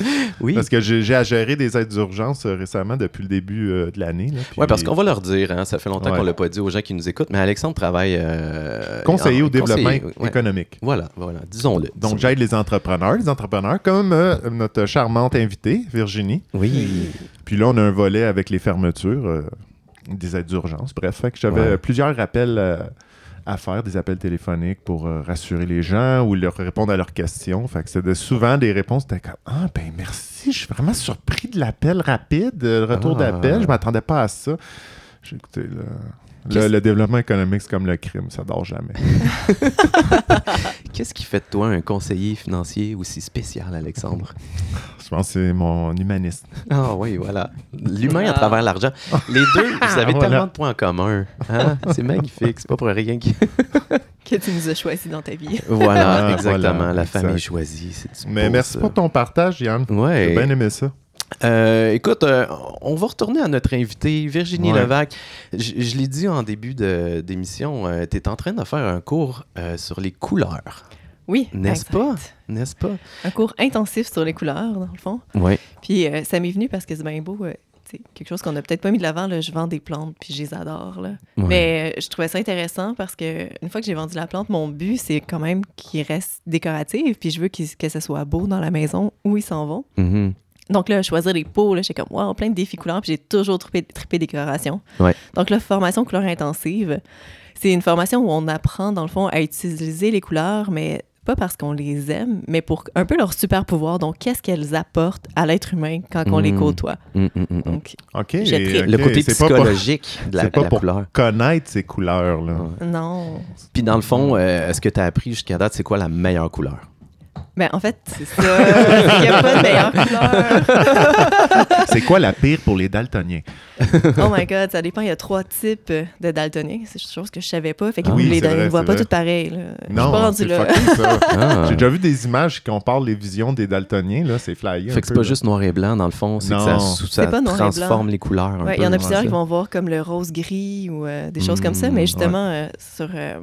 [LAUGHS] Oui. Parce que j'ai à gérer des aides d'urgence euh, récemment depuis le début euh, de l'année. Oui, parce qu'on va leur dire, hein, ça fait longtemps Ouais. qu'on l'a pas dit aux gens qui nous écoutent, mais Alexandre travaille. euh, Conseiller en- au développement conseiller, ouais. économique. Voilà, voilà, disons-le. Donc, j'aide les entrepreneurs, les entrepreneurs comme euh, notre charmante invitée, Virginie. Oui. Puis là, on a un volet avec les fermetures, des aides d'urgence. Bref, fait que j'avais Ouais. plusieurs appels euh, à faire, des appels téléphoniques pour euh, rassurer les gens ou leur répondre à leurs questions. Fait que c'était souvent des réponses, c'était comme Ah, ben merci, je suis vraiment surpris de l'appel rapide, euh, le retour Ah. d'appel, je m'attendais pas à ça. J'ai écouté, là. Le, développement économique, c'est comme le crime, ça dort jamais. [LAUGHS] Qu'est-ce qui fait de toi un conseiller financier aussi spécial, Alexandre? Je pense que c'est mon humanisme. Ah oui, voilà. L'humain à Ah. travers l'argent. Les deux, vous [LAUGHS] avez Voilà. tellement de points en commun. Hein? C'est magnifique. C'est pas pour rien que. [LAUGHS] Que tu nous as choisi dans ta vie. Voilà, Ah, exactement. voilà, La exact. famille choisie. Mais beau, merci ça. pour ton partage, Yann. Ouais. J'ai bien aimé ça. Euh, écoute, euh, on va retourner à notre invité, Virginie Ouais. Levac. Je, je l'ai dit en début de- d'émission, tu es en train de faire un cours euh, sur les couleurs, Oui. N'est-ce pas? n'est-ce pas? Un cours intensif sur les couleurs, dans le fond. Oui. Puis euh, ça m'est venu parce que c'est bien beau. euh, sais, quelque chose qu'on n'a peut-être pas mis de l'avant. là, Je vends des plantes, puis je les adore. Là. Mais euh, je trouvais ça intéressant parce que une fois que j'ai vendu la plante, mon but, c'est quand même qu'ils restent décoratifs. Puis je veux que ça soit beau dans la maison où ils s'en vont. Mhm. Donc là, choisir les pots, là, j'étais comme, wow, plein de défis couleurs. Puis j'ai toujours trippé, trippé décoration. Ouais. Donc la formation couleur intensive, c'est une formation où on apprend, dans le fond, à utiliser les couleurs, mais pas parce qu'on les aime, mais pour un peu leur super pouvoir. Donc, qu'est-ce qu'elles apportent à l'être humain quand on les Mm. côtoie? Mm, mm. Donc, OK. Je et- tripe. Le côté c'est pas pour psychologique de la, c'est pas la pour- couleur. connaître ces couleurs. Là. Ouais. non. Puis dans le fond, euh, est-ce que tu as appris jusqu'à date, c'est quoi la meilleure couleur? Ben, en fait, c'est ça. Il n'y a pas de meilleure couleur. C'est quoi la pire pour les daltoniens? Oh my God, ça dépend. Il y a trois types de daltoniens. C'est une chose que je savais pas. Fait que Ah oui, les ne voient pas toutes pareilles. là. Je suis pas Non, c'est. Ah. J'ai déjà vu des images qui comparent les visions des daltoniens. Là, c'est flyé. Fait que c'est pas là. juste noir et blanc, dans le fond, c'est que ça, ça C'est pas noir et blanc. transforme les couleurs Ouais, il y en a plusieurs qui vont voir comme le rose-gris ou euh, des choses comme ça. Mm, Mais justement, euh, sur euh,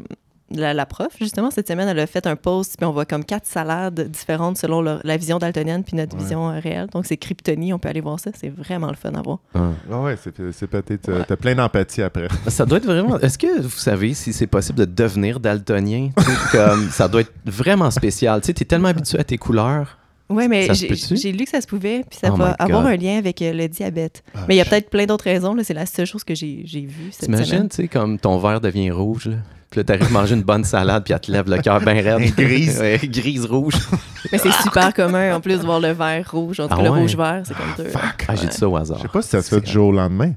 la, la prof, justement, cette semaine, elle a fait un post, puis on voit comme quatre salades différentes selon la vision daltonienne puis notre Ouais. vision euh, réelle. Donc, c'est Kryptonie, on peut aller voir ça. C'est vraiment le fun à voir. Ah. Ah ouais, c'est, c'est peut-être. euh, T'as plein d'empathie après. [LAUGHS] Ça doit être vraiment. Est-ce que vous savez si c'est possible de devenir daltonien? [LAUGHS] Comme, ça doit être vraiment spécial. Tu sais, t'es tellement habitué à tes couleurs. Oui, mais j'ai lu que ça se pouvait, puis ça Oh va avoir un lien avec euh, le diabète. Ah, mais il y a peut-être plein d'autres raisons. là. C'est la seule chose que j'ai j'ai vue cette T'imagines, semaine. tu sais, comme ton verre devient rouge, là. Puis là, t'arrives manger une bonne salade, puis elle te lève le cœur bien raide. [LAUGHS] Grise. [LAUGHS] Ouais, grise rouge. Mais c'est super commun, en plus, de voir le vert rouge. En tout Ah cas, le ouais? rouge-vert, c'est comme deux. Ah, j'ai dit ça au hasard. Je sais pas si ça se fait du jour au lendemain.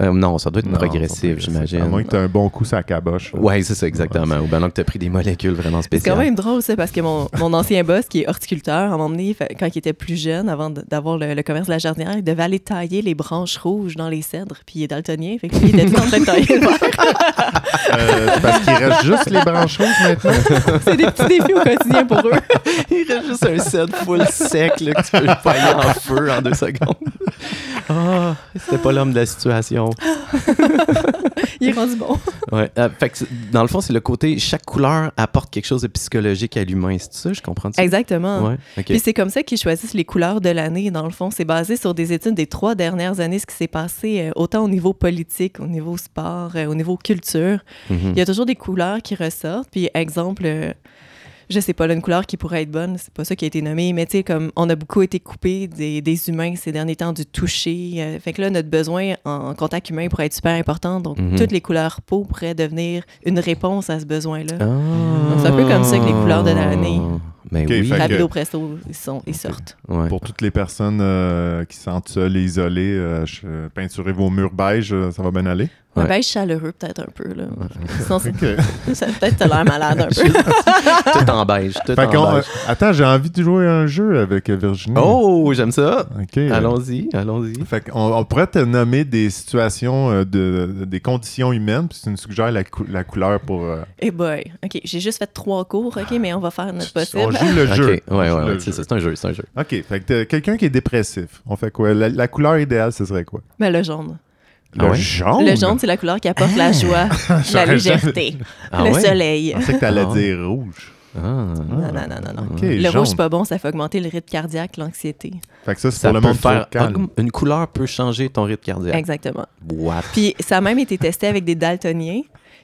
Euh, non, ça doit être Non, progressif, j'imagine. À moins que tu aies un bon coup sur la caboche. Ouais, c'est ça, exactement. Ou bien que tu as pris des molécules vraiment C'est quand spéciales. même drôle, ça, parce que mon, mon ancien boss, qui est horticulteur, à un moment donné, quand il était plus jeune, avant de- d'avoir le, le commerce de la jardinière, il devait aller tailler les branches rouges dans les cèdres, puis il est daltonien, fait que lui, il était en train de tailler le. Euh, c'est parce qu'il reste juste les branches rouges maintenant? [LAUGHS] C'est des petits défis au quotidien pour eux. [LAUGHS] Il reste juste un set full sec là, que tu peux pailler en feu en deux secondes. Ah, c'était pas l'homme de la situation. [LAUGHS] Il est rendu bon. [LAUGHS] Ouais. euh, fait que dans le fond, c'est le côté chaque couleur apporte quelque chose de psychologique à l'humain. C'est ça, je comprends ça? Exactement. Ouais, c'est comme ça qu'ils choisissent les couleurs de l'année, dans le fond. C'est basé sur des études des trois dernières années, ce qui s'est passé euh, autant au niveau politique, au niveau sport, euh, au niveau culture. Mhm. Il y a toujours des couleurs qui ressortent. Puis, exemple, je sais pas, là, une couleur qui pourrait être bonne, c'est pas ça qui a été nommé, mais tu sais, comme on a beaucoup été coupé des, des humains ces derniers temps, du toucher. euh, fait que là, notre besoin en contact humain pourrait être super important. Donc, Mhm. toutes les couleurs peau pourraient devenir une réponse à ce besoin-là. Ah. c'est un peu comme ça que les couleurs de l'année. Mais Ok, oui. fait que- Rapido presto, ils, sont, ils sortent. Ouais. Pour toutes les personnes euh, qui se sentent seules et isolées, euh, je- peinturez vos murs beige, euh, ça va bien aller? Un Ouais. beige chaleureux, peut-être un peu. Là. Sinon, [LAUGHS] ça peut-être t'as l'air malade un [LAUGHS] peu. tout en beige. Tout Fait en beige. euh, attends, j'ai envie de jouer à un jeu avec Virginie. Oh, j'aime ça. Ok. euh, Allons-y, allons-y. Fait qu'on on pourrait te nommer des situations, euh, de, de- des conditions humaines, puis tu nous suggères la, cou- la couleur pour. euh, Eh boy, OK, j'ai juste fait trois cours, OK, mais on va faire notre On possible. joue le jeu. Ok, On ouais, joue ouais, c'est jeu. ça, c'est un jeu, c'est un jeu. OK, fait que t'as quelqu'un qui est dépressif, on fait quoi? La, la couleur idéale, ce serait quoi? Mais le jaune. Le Ah ouais? jaune? Le jaune, c'est la couleur qui apporte la joie, [LAUGHS] la légèreté, Ah le ouais? soleil. Je pensais que t'allais Ah dire rouge. Ah. Non, non, non, non, non. Le jaune. rouge, c'est pas bon, ça fait augmenter le rythme cardiaque, l'anxiété. Fait que ça, c'est pour le peut monde faire calme. une couleur peut changer ton rythme cardiaque. Exactement. What? Puis ça a même été testé avec des daltoniens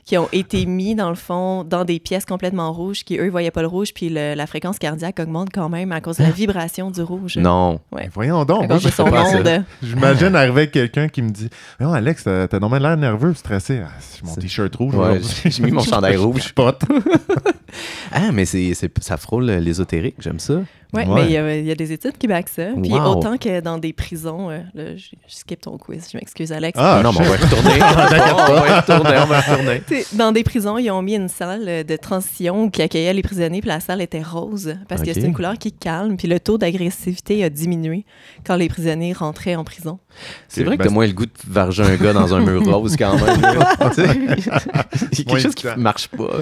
qui ont été mis, dans le fond, dans des pièces complètement rouges, qui, eux, voyaient pas le rouge, puis le- la fréquence cardiaque augmente quand même à cause de la vibration du rouge. Non. Ouais. Voyons À donc, moi, cause de je son. J'imagine arriver quelqu'un qui me dit Non, Alex, t'as normalement l'air nerveux, stressé. Ah, c'est mon t-shirt rouge. Ouais, j'ai mis mon chandail [LAUGHS] rouge. Pote. [LAUGHS] Ah, mais c'est, ça frôle l'ésotérique, j'aime ça. Oui, Ouais. mais il y, a, il y a des études qui backent ça. Puis Wow. autant que dans des prisons, euh, là, je, je skip ton quiz, je m'excuse, Alex. Ah, Ah, non, mais [LAUGHS] on va y retourner. on va y retourner, on va y retourner. Dans des prisons, ils ont mis une salle de transition qui accueillait les prisonniers, puis la salle était rose, parce que c'est une couleur qui calme, puis le taux d'agressivité a diminué quand les prisonniers rentraient en prison. C'est vrai que Ben, t'as moins le goût de varger un gars dans un mur [LAUGHS] rose quand même. [LAUGHS] Il y a quelque Moins chose qui marche pas.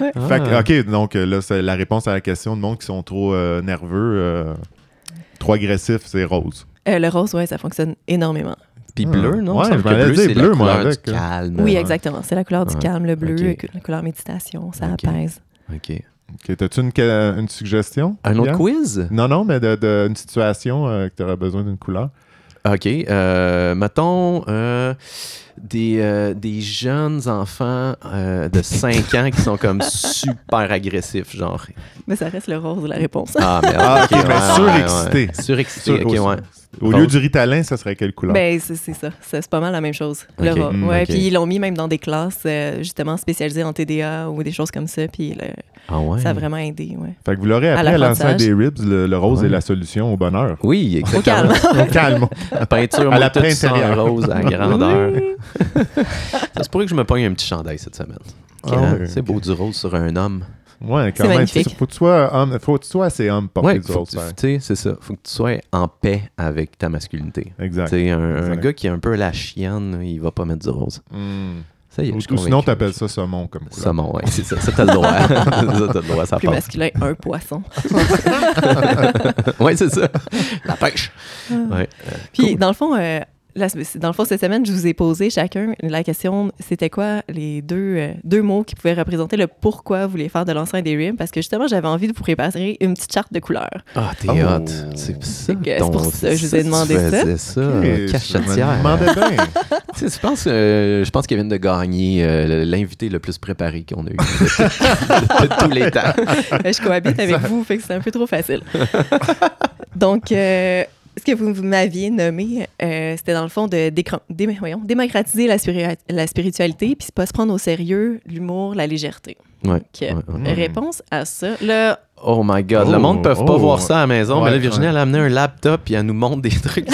Ouais. Ah. Fait que, OK, donc euh, là, c'est la réponse à la question de monde qui sont trop euh, nerveux, euh, trop agressifs, c'est rose. Euh, le rose, ouais, ça fonctionne énormément. Puis Ah. bleu, non? Ouais, je que bleu, c'est bleu, la moi, couleur avec, du hein. calme. Oui, Ouais. exactement. C'est la couleur du Ouais. calme, le bleu, Ok. la couleur méditation, ça Ok. apaise. OK. OK, t'as-tu une, une suggestion? Un autre quiz? Non, non, mais de, de- une situation euh, que tu auras besoin d'une couleur. OK. Euh, mettons euh, des, euh, des jeunes enfants euh, de 5 ans qui sont comme super agressifs, genre. Mais ça reste le rose, la réponse. Ah, merde. Ah, ok, ouais, mais ouais, surexcité. ouais. Surexité, OK, Sur- ouais. Au lieu du ritalin, ça serait quelle couleur? Ben, c'est ça. C'est pas mal la même chose. Le Ok. ro- Mm, ouais, puis ils l'ont mis même dans des classes euh, justement spécialisées en TDA ou des choses comme ça. Puis le- Ah ouais? ça a vraiment aidé. Ouais. Fait que vous l'aurez appris À à l'enceinte l'apprentissage. des ribs, le, le rose Ouais. est la solution au bonheur. Oui, Au calme. [LAUGHS] exactement. Calme. [LAUGHS] La peinture, À la moi, tout plaie ça en intérieure. rose à grandeur. [LAUGHS] Ça se pourrait que je me pogne un petit chandail cette semaine. Ah Hein? C'est beau du rose sur un homme. Ouais, quand même. magnifique. Faut que tu sois homme, faut que tu sois assez homme pour Ouais, faut que tu sais, c'est ça. Faut que tu sois en paix avec ta masculinité. Exact. Tu sais, un, un gars qui est un peu la chienne, il va pas mettre du rose. Hmm. Ça y est, Ou, ou sinon, t'appelles ça saumon comme couleur. Saumon, ouais, c'est ça. Ça, t'as le droit. [LAUGHS] ça, t'as le droit, ça Plus masculin, un poisson. [LAUGHS] ouais, c'est ça. [LAUGHS] La pêche. Ah. Ouais. Puis Cool. dans le fond, euh, la- dans le fond, cette semaine, je vous ai posé chacun la question c'était quoi les deux, euh, deux mots qui pouvaient représenter le pourquoi vous vouliez faire de l'enceinte des rimes? Parce que justement, j'avais envie de vous préparer une petite charte de couleurs. Ah, t'es Oh. hot. C'est ça. que c'est ton- pour ça que je vous ai tu demandé ça. faisais ça. Ok, euh, je cachetière. demandais bien. [LAUGHS] Tu sais, je pense, euh, je pense qu'il vient de gagner euh, l'invité le plus préparé qu'on a eu [LAUGHS] de, de tous les temps. [LAUGHS] Je cohabite avec vous, fait que c'est un peu trop facile. Donc, euh, ce que vous, m'aviez nommé, euh, c'était dans le fond de décran- dé- voyons, démocratiser la, spiri- la spiritualité, puis pas se prendre au sérieux l'humour, la légèreté. Ouais. Donc, ouais, ouais. Réponse à ça. Là, Oh my God, Oh, le monde ne peut pas oh. voir ça à la maison, mais Ouais, là, Virginie, ouais. elle a amené un laptop et elle nous montre des [LAUGHS] trucs.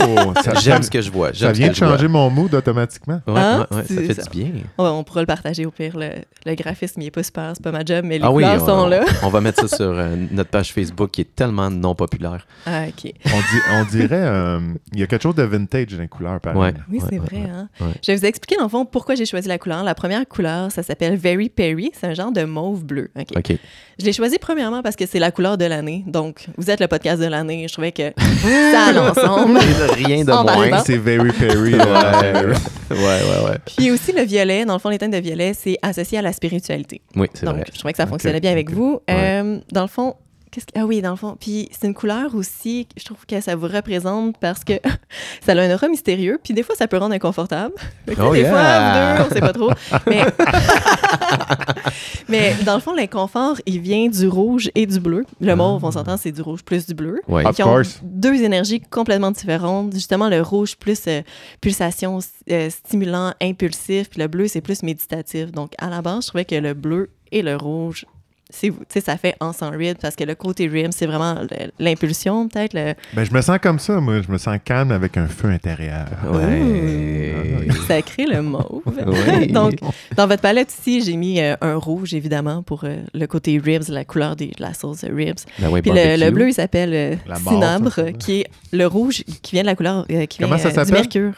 Oh, J'aime ce que je vois. ça vient de vois. changer mon mood automatiquement. Ouais, Hein? ouais, ouais, ça fait ça. du bien. Ouais, on pourra le partager au pire. Le, le graphisme, il est pas super, c'est pas ma job, mais les ah oui, couleurs on, sont là. on va mettre ça [LAUGHS] sur euh, notre page Facebook qui est tellement non populaire. Ah, OK. On, dit, on dirait, euh, il y a quelque chose de vintage dans les couleurs. Oui, c'est ouais, vrai. ouais. Hein? Ouais. Je vais vous expliquer, dans le fond, pourquoi j'ai choisi la couleur. La première couleur, ça s'appelle Very Perry. C'est un genre de mauve bleu. OK. OK. Je l'ai choisi premièrement parce que c'est la couleur de l'année. Donc, vous êtes le podcast de l'année. Je trouvais que [LAUGHS] ça allait ensemble. Rien de moins. C'est very Perry. Ouais, [LAUGHS] ouais, ouais, ouais. Puis aussi, le violet, dans le fond, les teintes de violet, c'est associé à la spiritualité. Oui, c'est Donc, vrai. je trouvais que ça fonctionnait bien avec vous. Ouais. Euh, dans le fond, qu'est-ce que... Ah oui, dans le fond. Puis c'est une couleur aussi, je trouve que ça vous représente parce que [LAUGHS] ça a un aura mystérieux. Puis des fois, ça peut rendre inconfortable. Oh des yeah! fois, deux, on sait pas trop. Mais... [LAUGHS] [LAUGHS] Mais dans le fond, l'inconfort, il vient du rouge et du bleu. Le mauve, on s'entend, c'est du rouge plus du bleu. Of qui ont course. deux énergies complètement différentes. Justement, le rouge, plus euh, pulsation, euh, stimulant, impulsif, puis le bleu, c'est plus méditatif. Donc, à la base, je trouvais que le bleu et le rouge, c'est vous. Tu sais, ça fait ensemble rib parce que le côté rib, c'est vraiment l'impulsion, peut-être. Le... Ben, je me sens comme ça, moi. Je me sens calme avec un feu intérieur. Ouais. Ça crée le mauve. [LAUGHS] Donc, dans votre palette ici, j'ai mis euh, un rouge, évidemment, pour euh, le côté ribs, la couleur des- de la sauce ribs. Ben ouais, Puis le, bleu, il s'appelle euh, cinabre, qui est le rouge qui vient de la couleur euh, qui Comment vient, ça euh, du mercure.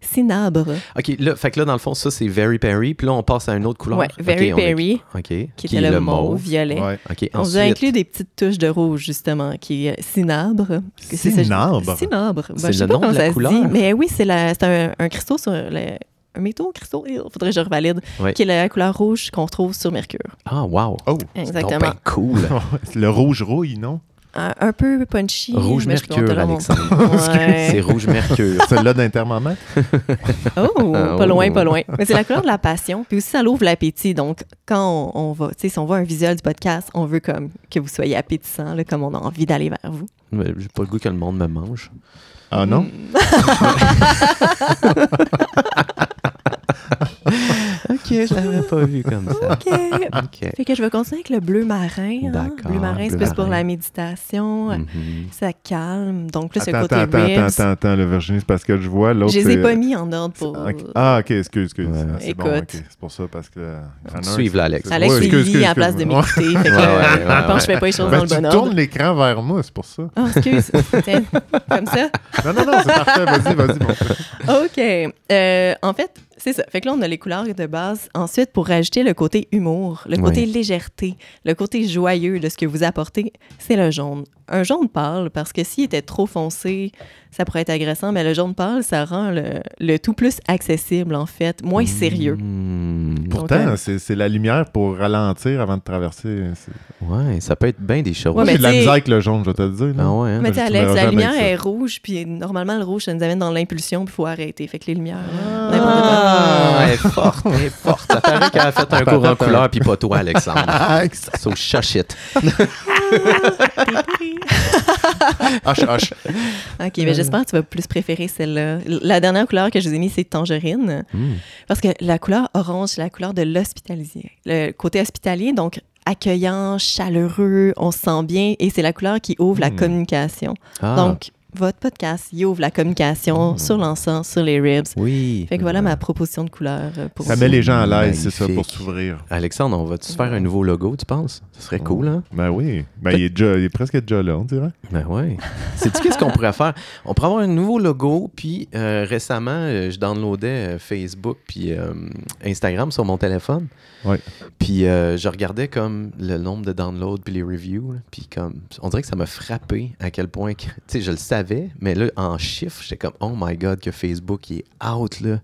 Cinabre. OK, là, fait que là, dans le fond, ça, c'est Very Perry. Puis là, on passe à une autre couleur. Ouais, Very est- Perry, OK. qui était le, mauve, violet. Ouais. OK, On a inclus des petites touches de rouge, justement, qui est euh, cinabre. Cinabre? Cinabre. Ben, C'est sais le pas nom comment de la ça se couleur? dit, Mais oui, c'est un, un cristaux sur le. Un métaux, cristaux, il faudrait que je revalide, Ouais. qui est la couleur rouge qu'on retrouve sur Mercure. Ah, wow. Oh, Exactement. Donc, ben cool. [LAUGHS] le rouge rouille, non? Un, un peu punchy. Rouge mais Mercure. Alexandre. [LAUGHS] Ouais. C'est rouge mercure. Celle-là d'un thermomètre? Oh, Ah, pas loin, oh. pas loin. Mais c'est la couleur de la passion. Puis aussi, ça l'ouvre l'appétit. Donc, quand on, on va, tu sais, si on voit un visuel du podcast, on veut comme que vous soyez appétissant, là, comme on a envie d'aller vers vous. Mais J'ai pas le goût que le monde me mange. Ah non? [LAUGHS] [LAUGHS] [LAUGHS] OK, je l'avais pas vu comme ça. OK. OK. Fait que je vais continuer avec le bleu marin. hein. D'accord, Bleu marin, c'est plus pour la méditation. Mhm. Ça calme. Donc, plus Attends, le côté attends, attends, ribs. attends, attends, attends, le Virginie, c'est parce que je vois l'autre. Je les ai c'est- pas mis en ordre pour. Ah, ok, excuse, excuse. Ouais. Ah, C'est bon, Écoute. C'est pour ça, parce que. euh, un, Suive là, Alex. Alex Ouais, il lit excuse, à la place de m'écouter. Fait que, [LAUGHS] Ouais, ouais, euh, ouais, je pense que ouais. je fais pas les choses Ben, dans le tu bon ordre. tournes l'écran vers moi, c'est pour ça. Oh, excuse. [LAUGHS] Comme ça. Non, non, non, c'est parfait. Vas-y, vas-y. OK. Euh, en fait, c'est ça. Fait que là, on a les couleurs de base. Ensuite, pour rajouter le côté humour, le côté légèreté, le côté joyeux de ce que vous apportez, c'est le jaune. Un jaune pâle, parce que s'il était trop foncé, ça pourrait être agressant, mais le jaune pâle, ça rend le, le tout plus accessible, en fait, moins sérieux. Hmm. Pourtant, Donc, euh, c'est la lumière pour ralentir avant de traverser. Ouais, ça peut être bien des choses. Ouais, mais J'ai de la misère avec le jaune, je vais te le dire. Ah ouais, hein? Mais tu sais, je Alex, la lumière est rouge, puis normalement, le rouge, ça nous amène dans l'impulsion, puis il faut arrêter. Fait que les lumières, Ah. n'importe quoi. Ah, elle est forte, elle est forte. Ça paraît qu'elle a fait un cours en couleur, puis pas toi, Alexandre. [LAUGHS] Ah, ex- So shush it. [LAUGHS] [LAUGHS] OK, mais j'espère que tu vas plus préférer celle-là. La dernière couleur que je vous ai mise, c'est tangerine. Hmm. Parce que la couleur orange, c'est la couleur de l'hospitalier. Le côté hospitalier, donc accueillant, chaleureux, on se sent bien et c'est la couleur qui ouvre la Hmm. communication. Ah, Donc, votre podcast, il ouvre la communication Hmm. sur l'encens, sur les ribs. oui. Fait que voilà ma proposition de couleur euh, pour Ça vous. met les gens à l'aise, c'est ça, pour s'ouvrir. Alexandre, on va-tu se faire un nouveau logo, tu penses? Ce serait cool, hein? Ben oui. Ben, il est, déjà, il est presque déjà là, on dirait. Ben ouais. Sais-tu qu'est-ce qu'on pourrait faire? On pourrait avoir un nouveau logo, puis euh, récemment, euh, je downloadais Facebook puis euh, Instagram sur mon téléphone. Ouais. Puis euh, je regardais comme le nombre de downloads puis les reviews, puis comme on dirait que ça m'a frappé à quel point tu sais je le mais là en chiffres, j'étais comme oh my god que Facebook est out là.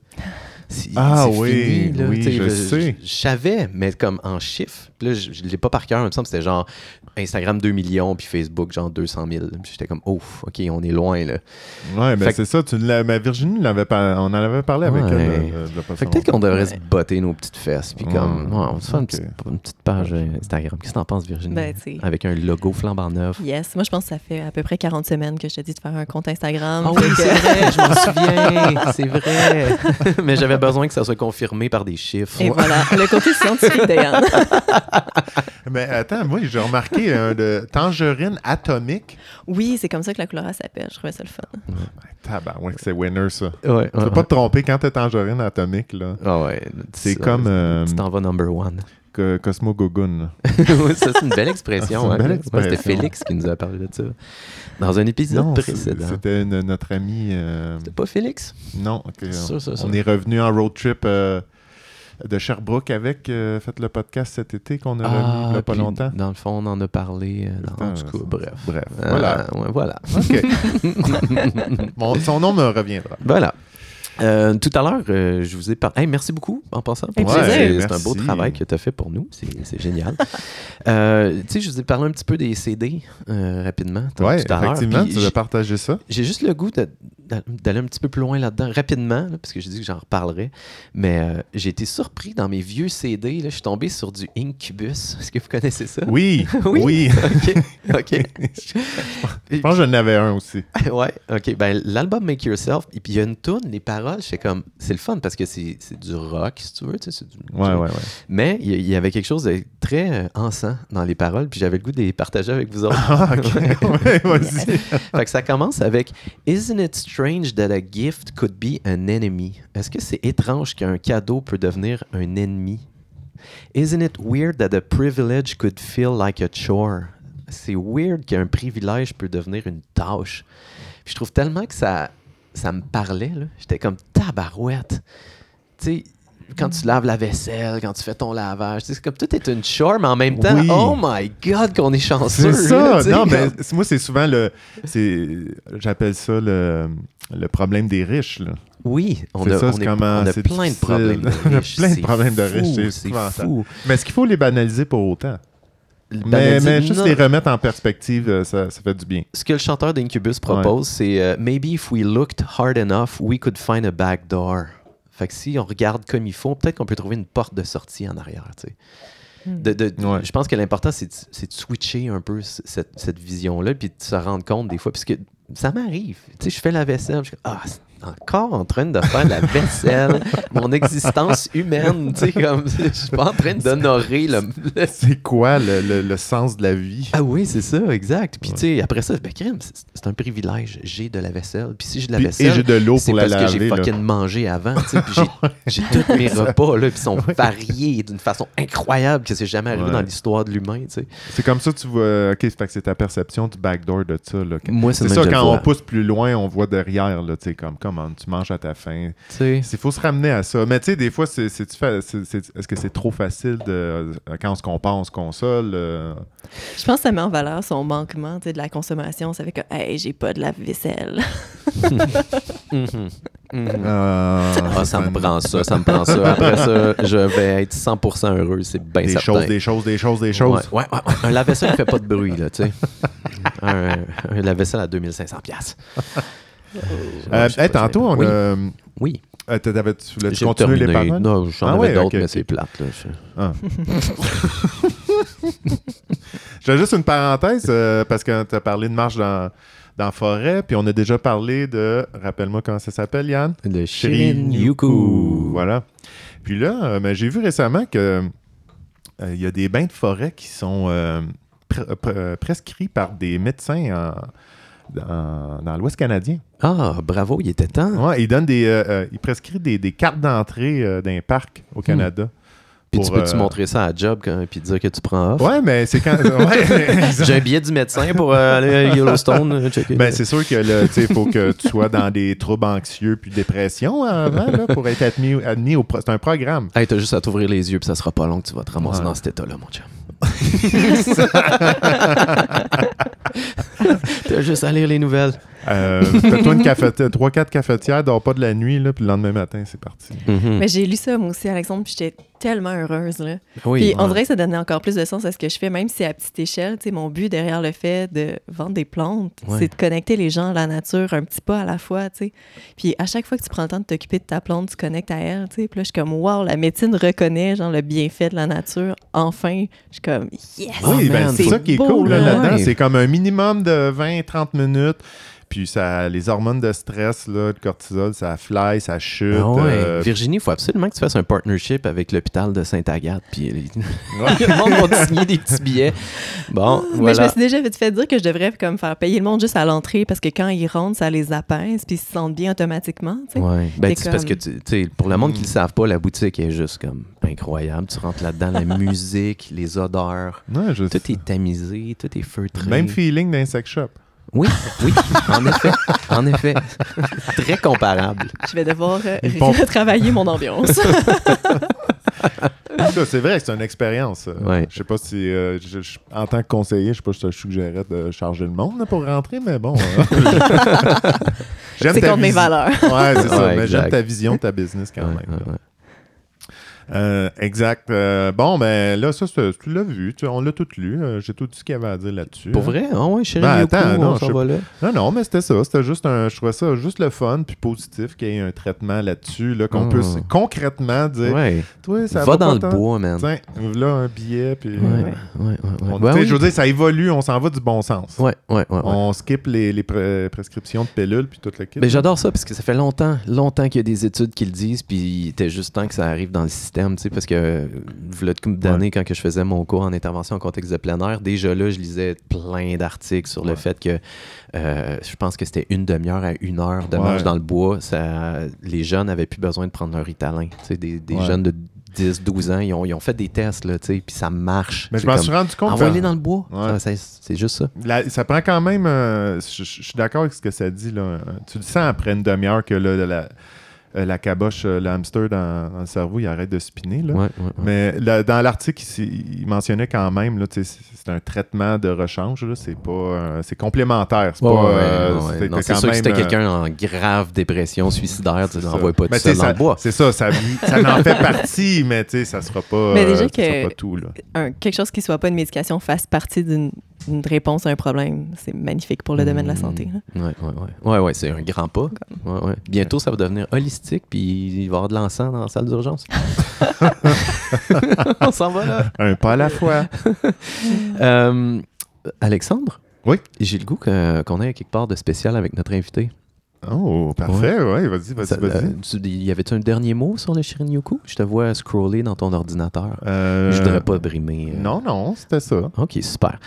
Ah oui, fini, là. oui, Tu sais, je sais. Je, savais, mais comme en chiffres. Puis là, je, je l'ai pas par cœur. Il me semble que c'était genre Instagram 2 millions, puis Facebook genre 200 000. Puis j'étais comme, ouf, OK, on est loin, là. Ouais, ben Fait c'est ça. Tu mais Virginie, on en avait parlé avec elle. euh, Fait peut-être qu'on devrait se botter nos petites fesses. Puis comme, Ouais. ouais, on va se faire une, petite, une petite page euh, Instagram. Qu'est-ce que t'en penses, Virginie? Ben. Avec un logo flambant neuf? Yes, moi je pense que ça fait à peu près 40 semaines que je te dis de faire un compte Instagram. Ah oui, Fait que- c'est vrai, je m'en [LAUGHS] souviens. C'est vrai. [LAUGHS] Mais j'avais J'avais besoin que ça soit confirmé par des chiffres. Et voilà, le côté scientifique de Yann. [LAUGHS] Mais attends, moi, j'ai remarqué un de tangerine atomique. Oui, c'est comme ça que la couleur s'appelle. Je trouvais ça le fun. Ben, tabarouette, c'est winner, ça. Ouais, Tu peux pas te tromper quand t'es tangerine atomique, là. Ah ouais. C'est comme, euh, Tu t'en vas number one. Que Cosmo Gogun. là. [LAUGHS] Oui, ça, c'est une belle expression. Hein. Ouais. C'était Félix qui nous a parlé de ça. Dans un épisode Non, précédent. c'était notre ami. euh, C'était pas Félix? Non, Ça, ça, on est revenu en road trip euh, de Sherbrooke avec. euh, fait le podcast cet été qu'on a remis il y a pas Ah, puis longtemps. Dans le fond, on en a parlé. euh, dans- cas, ça- bref. Bref, Euh, voilà. ouais, voilà. Bon, [LAUGHS] son nom me reviendra. Voilà. Euh, tout à l'heure, euh, je vous ai parlé. Hey, merci beaucoup en passant. Plaisir. c'est c'est un beau travail que tu as fait pour nous. C'est c'est génial. [LAUGHS] Euh, tu sais, je vous ai parlé un petit peu des CD euh, rapidement. tout Oui, à l'heure. effectivement, Puis tu veux partager ça. J'ai juste le goût de- d'aller un petit peu plus loin là-dedans, rapidement, là, parce que j'ai dit que j'en reparlerai. Mais euh, j'ai été surpris dans mes vieux CD. Là, je suis tombé sur du Incubus. [LAUGHS] Est-ce que vous connaissez ça? Oui, [LAUGHS] Oui? oui. [LAUGHS] OK. Je pense que j'en avais un aussi. ouais, OK. Ben, l'album Make Yourself, et puis il y a une tune, les paroles, c'est comme. C'est le fun parce que c'est du rock, si tu veux. tu sais, c'est du- Ouais, du- ouais, ouais. Mais il y, il y avait quelque chose de très euh, encens dans les paroles, puis j'avais le goût de les partager avec vous autres. Ah, ok. Ouais, vas-y. fait que ça commence avec Isn't it strange that a gift could be an enemy? Est-ce que c'est étrange qu'un cadeau peut devenir un ennemi? Isn't it weird that a privilege could feel like a chore? C'est weird qu'un privilège peut devenir une tâche. Puis je trouve tellement que ça, ça me parlait. J'étais comme tabarouette. Tu sais, quand tu laves la vaisselle, quand tu fais ton lavage, c'est comme tout est une chore, mais en même temps, Oui. oh my God, qu'on est chanceux. C'est ça. Non, mais comme- moi, c'est souvent le. J'appelle ça le, le problème des riches. Là. Oui, on a, ça, on c'est est- comment on a plein de problèmes de [LAUGHS] On a riches. plein de problèmes de riches, c'est fou. Mais est-ce qu'il faut les banaliser pour autant? Mais, Banaliser- mais juste non. les remettre en perspective, euh, ça, ça fait du bien. Ce que le chanteur d'Incubus propose, c'est euh, Maybe if we looked hard enough, we could find a back door. Fait que si on regarde comme il faut, peut-être qu'on peut trouver une porte de sortie en arrière. tu sais. Hmm. De- de- Ouais. Je pense que l'important, c'est de, c'est de switcher un peu cette, cette vision-là, puis de se rendre compte des fois, puisque ça m'arrive. Tu sais, je fais la vaisselle, je suis ah, encore en train de faire la vaisselle, [LAUGHS] mon existence humaine, tu sais, comme, je suis pas en train d'honorer le, le- C'est quoi le, le- le sens de la vie? Ah oui, c'est ça, exact. Puis Ouais. tu sais, après ça, ben, crème, c'est un privilège. J'ai de la vaisselle. Puis si j'ai de la vaisselle, j'ai de l'eau c'est pour la parce que j'ai laver. là. fucking mangé avant. tu sais. Puis [LAUGHS] j'ai- j'ai tous mes repas, là, puis ils sont variés d'une façon incroyable que c'est jamais arrivé Ouais. dans l'histoire de l'humain. tu sais. C'est comme ça, tu vois. Ok, c'est fait que c'est ta perception du backdoor de ça. là. Moi, C'est ça, quand on pousse plus loin, on voit derrière, là, tu sais, comme, comment tu manges à ta faim. Tu sais. Il faut se ramener à ça. Mais tu sais, des fois, c'est, c'est- tu fais- c'est- c'est- est-ce que c'est trop facile de, euh, quand on se compare, on se console? euh, Je pense que ça met en valeur son manquement tu sais, de la consommation. Ça fait que, hey, j'ai pas de la vaisselle. [LAUGHS] Mhm. Mhm. euh, Ah, ça me prend ça, ça me prend ça. Après ça, je vais être 100% heureux, c'est bien Des certain. choses, des choses, des choses, des choses. Ouais, ouais. Un lave-vaisselle ne fait pas de bruit, là, tu sais. [LAUGHS] un, un lave-vaisselle à 2500 pièces. Euh, hey, tantôt, on oui. a. Oui. euh, tu voulais J'ai continuer les paroles? Non, j'en Ah avais ouais, d'autres, ok, mais c'est plate. Là. Je- Ah. [LAUGHS] J'ai juste une parenthèse euh, parce que tu as parlé de marche dans, dans la forêt, puis on a déjà parlé de. Rappelle-moi comment ça s'appelle, Yann? Le Shirin-Yuku. Voilà. Puis là, euh, ben, j'ai vu récemment que euh, il y a des bains de forêt qui sont euh, pre- pre- prescrits par des médecins en- dans, dans l'Ouest canadien. Ah, bravo, il était temps. Ouais, ils donnent des, ils prescrivent des, des cartes d'entrée d'un parc au Canada. Puis tu peux-tu euh, montrer ça à job quand, puis dire que tu prends off? Ouais, mais c'est quand. ouais. [LAUGHS] J'ai un billet du médecin pour euh, aller à Yellowstone. checker. Ben, c'est sûr que il faut que tu sois dans des troubles anxieux puis dépression avant là, pour être admis, admis au. C'est un programme. Hey, t'as juste à t'ouvrir les yeux, puis ça sera pas long que tu vas te ramasser Ouais. dans cet état-là, mon chum. [LAUGHS] [LAUGHS] t'as juste à lire les nouvelles. Euh, Fais-toi une cafetière, 3-4 cafetières, dors pas de la nuit, là, puis le lendemain matin, c'est parti. Mhm. Mais j'ai lu ça, moi aussi, Alexandre, puis j'étais tellement heureuse. Là. Oui. puis on dirait que ça donnait encore plus de sens à ce que je fais, même si à petite échelle. Tu sais, mon but derrière le fait de vendre des plantes, Ouais. c'est de connecter les gens à la nature un petit pas à la fois. tu sais. Puis à chaque fois que tu prends le temps de t'occuper de ta plante, tu connectes à elle. tu sais. Puis là, je suis comme, wow, la médecine reconnaît genre, le bienfait de la nature. Enfin, je suis comme, yes! Oh, oui, ben, man, c'est ça qui est beau, cool là, là. là-dedans. Ouais. C'est comme un minimum de 20-30 minutes. Puis ça, les hormones de stress, là, le cortisol, ça fly, ça chute. Ah ouais. euh, Virginie, il faut absolument que tu fasses un partnership avec l'hôpital de Sainte-Agathe. Puis les- [LAUGHS] ouais. le monde va te signer des petits billets. Bon, Mais je me voilà. suis déjà fait, fait dire que je devrais comme faire payer le monde juste à l'entrée parce que quand ils rentrent, ça les apaise puis ils se sentent bien automatiquement. tu sais. Ouais. Ben, parce que, tu pour le monde qui Mm. ne le savent pas, la boutique est juste comme incroyable. Tu rentres là-dedans, la [LAUGHS] musique, les odeurs, Ouais, je- tout est tamisé, tout est feutré. Même feeling d'un sex shop. Oui, oui, en effet, en effet. Très comparable. Je vais devoir euh, retravailler mon ambiance. Ça, c'est vrai que c'est une expérience. Ouais. Je sais pas si, euh, je- je- en tant que conseiller, je sais pas si je te suggérais de charger le monde pour rentrer, mais bon. euh, [LAUGHS] j'aime C'est contre mes valeurs. Ouais, c'est ça. Mais j'aime ta vision de ta business quand Ouais, même. Euh, exact. Euh, bon, ben là, ça, tu l'as vu. tu- on l'a tout lu. euh, J'ai tout dit ce qu'il y avait à dire là-dessus. Pour hein. vrai? Ah ouais, chérie Ben, Yoko, attends, non, on je s'en sais va là. Non, non, mais c'était ça. C'était juste un. Je trouvais ça juste le fun puis positif qu'il y ait un traitement là-dessus, là, qu'on Mm. puisse concrètement dire Ouais. Toi, ça Va va dans le tant. bois, man. Tiens, là, un billet. Puis, Ouais, ouais. On- Ben oui. Je veux dire, ça évolue, on s'en va du bon sens. Ouais, ouais, ouais. ouais. On skip les, les pre- prescriptions de pilules puis tout le kit. Mais j'adore ça parce que ça fait longtemps, longtemps qu'il y a des études qui le disent, puis il était juste temps que ça arrive dans le système, tu sais, parce que une couple d'années, quand que je faisais mon cours en intervention en contexte de plein air, déjà là, je lisais plein d'articles sur le Ouais. fait que euh, je pense que c'était une demi-heure à une heure de Ouais. marche dans le bois. Ça, les jeunes n'avaient plus besoin de prendre leur Ritalin. Tu sais, des, des Ouais. jeunes de 10, 12 ans, ils ont, ils ont fait des tests, là, tu sais, puis ça marche. Mais je m'en suis rendu compte. Envoie-les ça- dans le bois. Ouais. C'est- juste ça. La- ça prend quand même. euh, je suis d'accord avec ce que ça dit. Là. Tu le sens après une demi-heure que là, la, euh, la caboche, euh, le hamster dans, dans le cerveau, il arrête de spinner. Là. Ouais, ouais, ouais. Mais là, dans l'article, il, mentionnait quand même, c'est un traitement de rechange, là, c'est pas, euh, c'est complémentaire. C'est Ouais, pas, ouais, euh, ouais, ouais. c'était Non, c'est quand sûr que si t'as même, euh, quelqu'un en grave dépression suicidaire, tu ça. pas Mais tout seul tu sais, dans ça- le bois. C'est ça, ça, ça en fait partie, mais tu sais, ça sera pas, Mais déjà euh, ça sera que- pas tout. Là. Un- quelque chose qui soit pas une médication fasse partie d'une d'une réponse à un problème. C'est magnifique pour le domaine de la santé. hein. Ouais, ouais, ouais. Ouais, ouais, c'est un grand pas. Ouais, ouais. Bientôt, ça va devenir holistique, puis il va y avoir de l'encens dans la salle d'urgence. [LAUGHS] On s'en va là. Un pas à la fois. [LAUGHS] Euh, Alexandre? Oui. J'ai le goût qu'on ait quelque part de spécial avec notre invité. Oh, parfait, ouais, vas-y, vas-y, Ça- vas-y. euh, tu- y avait-tu un dernier mot sur le Shirin-Yoku? Je te vois scroller dans ton ordinateur. Euh, Je voudrais pas brimer. euh, Non, non, c'était ça. OK, super.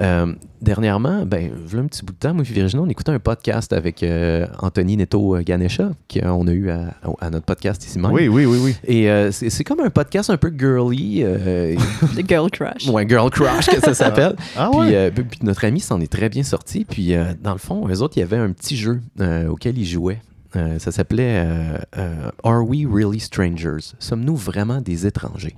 Euh, dernièrement, ben, voilà un petit bout de temps, moi et Virginie, on écoutait un podcast avec euh, Anthony Neto euh, Ganesha, qu'on a eu à, à notre podcast ici même. Oui, oui, oui, oui. Et euh, c'est c'est comme un podcast un peu girly, euh, Le [LAUGHS] girl crush. ou un girl crush que ça [LAUGHS] s'appelle. Ah Puis, ouais? euh, puis- puis notre ami s'en est très bien sorti. Puis euh, dans le fond, eux autres, il y avait un petit jeu euh, auquel ils jouaient. Euh, ça s'appelait euh, euh, Are We Really Strangers? Sommes-nous vraiment des étrangers?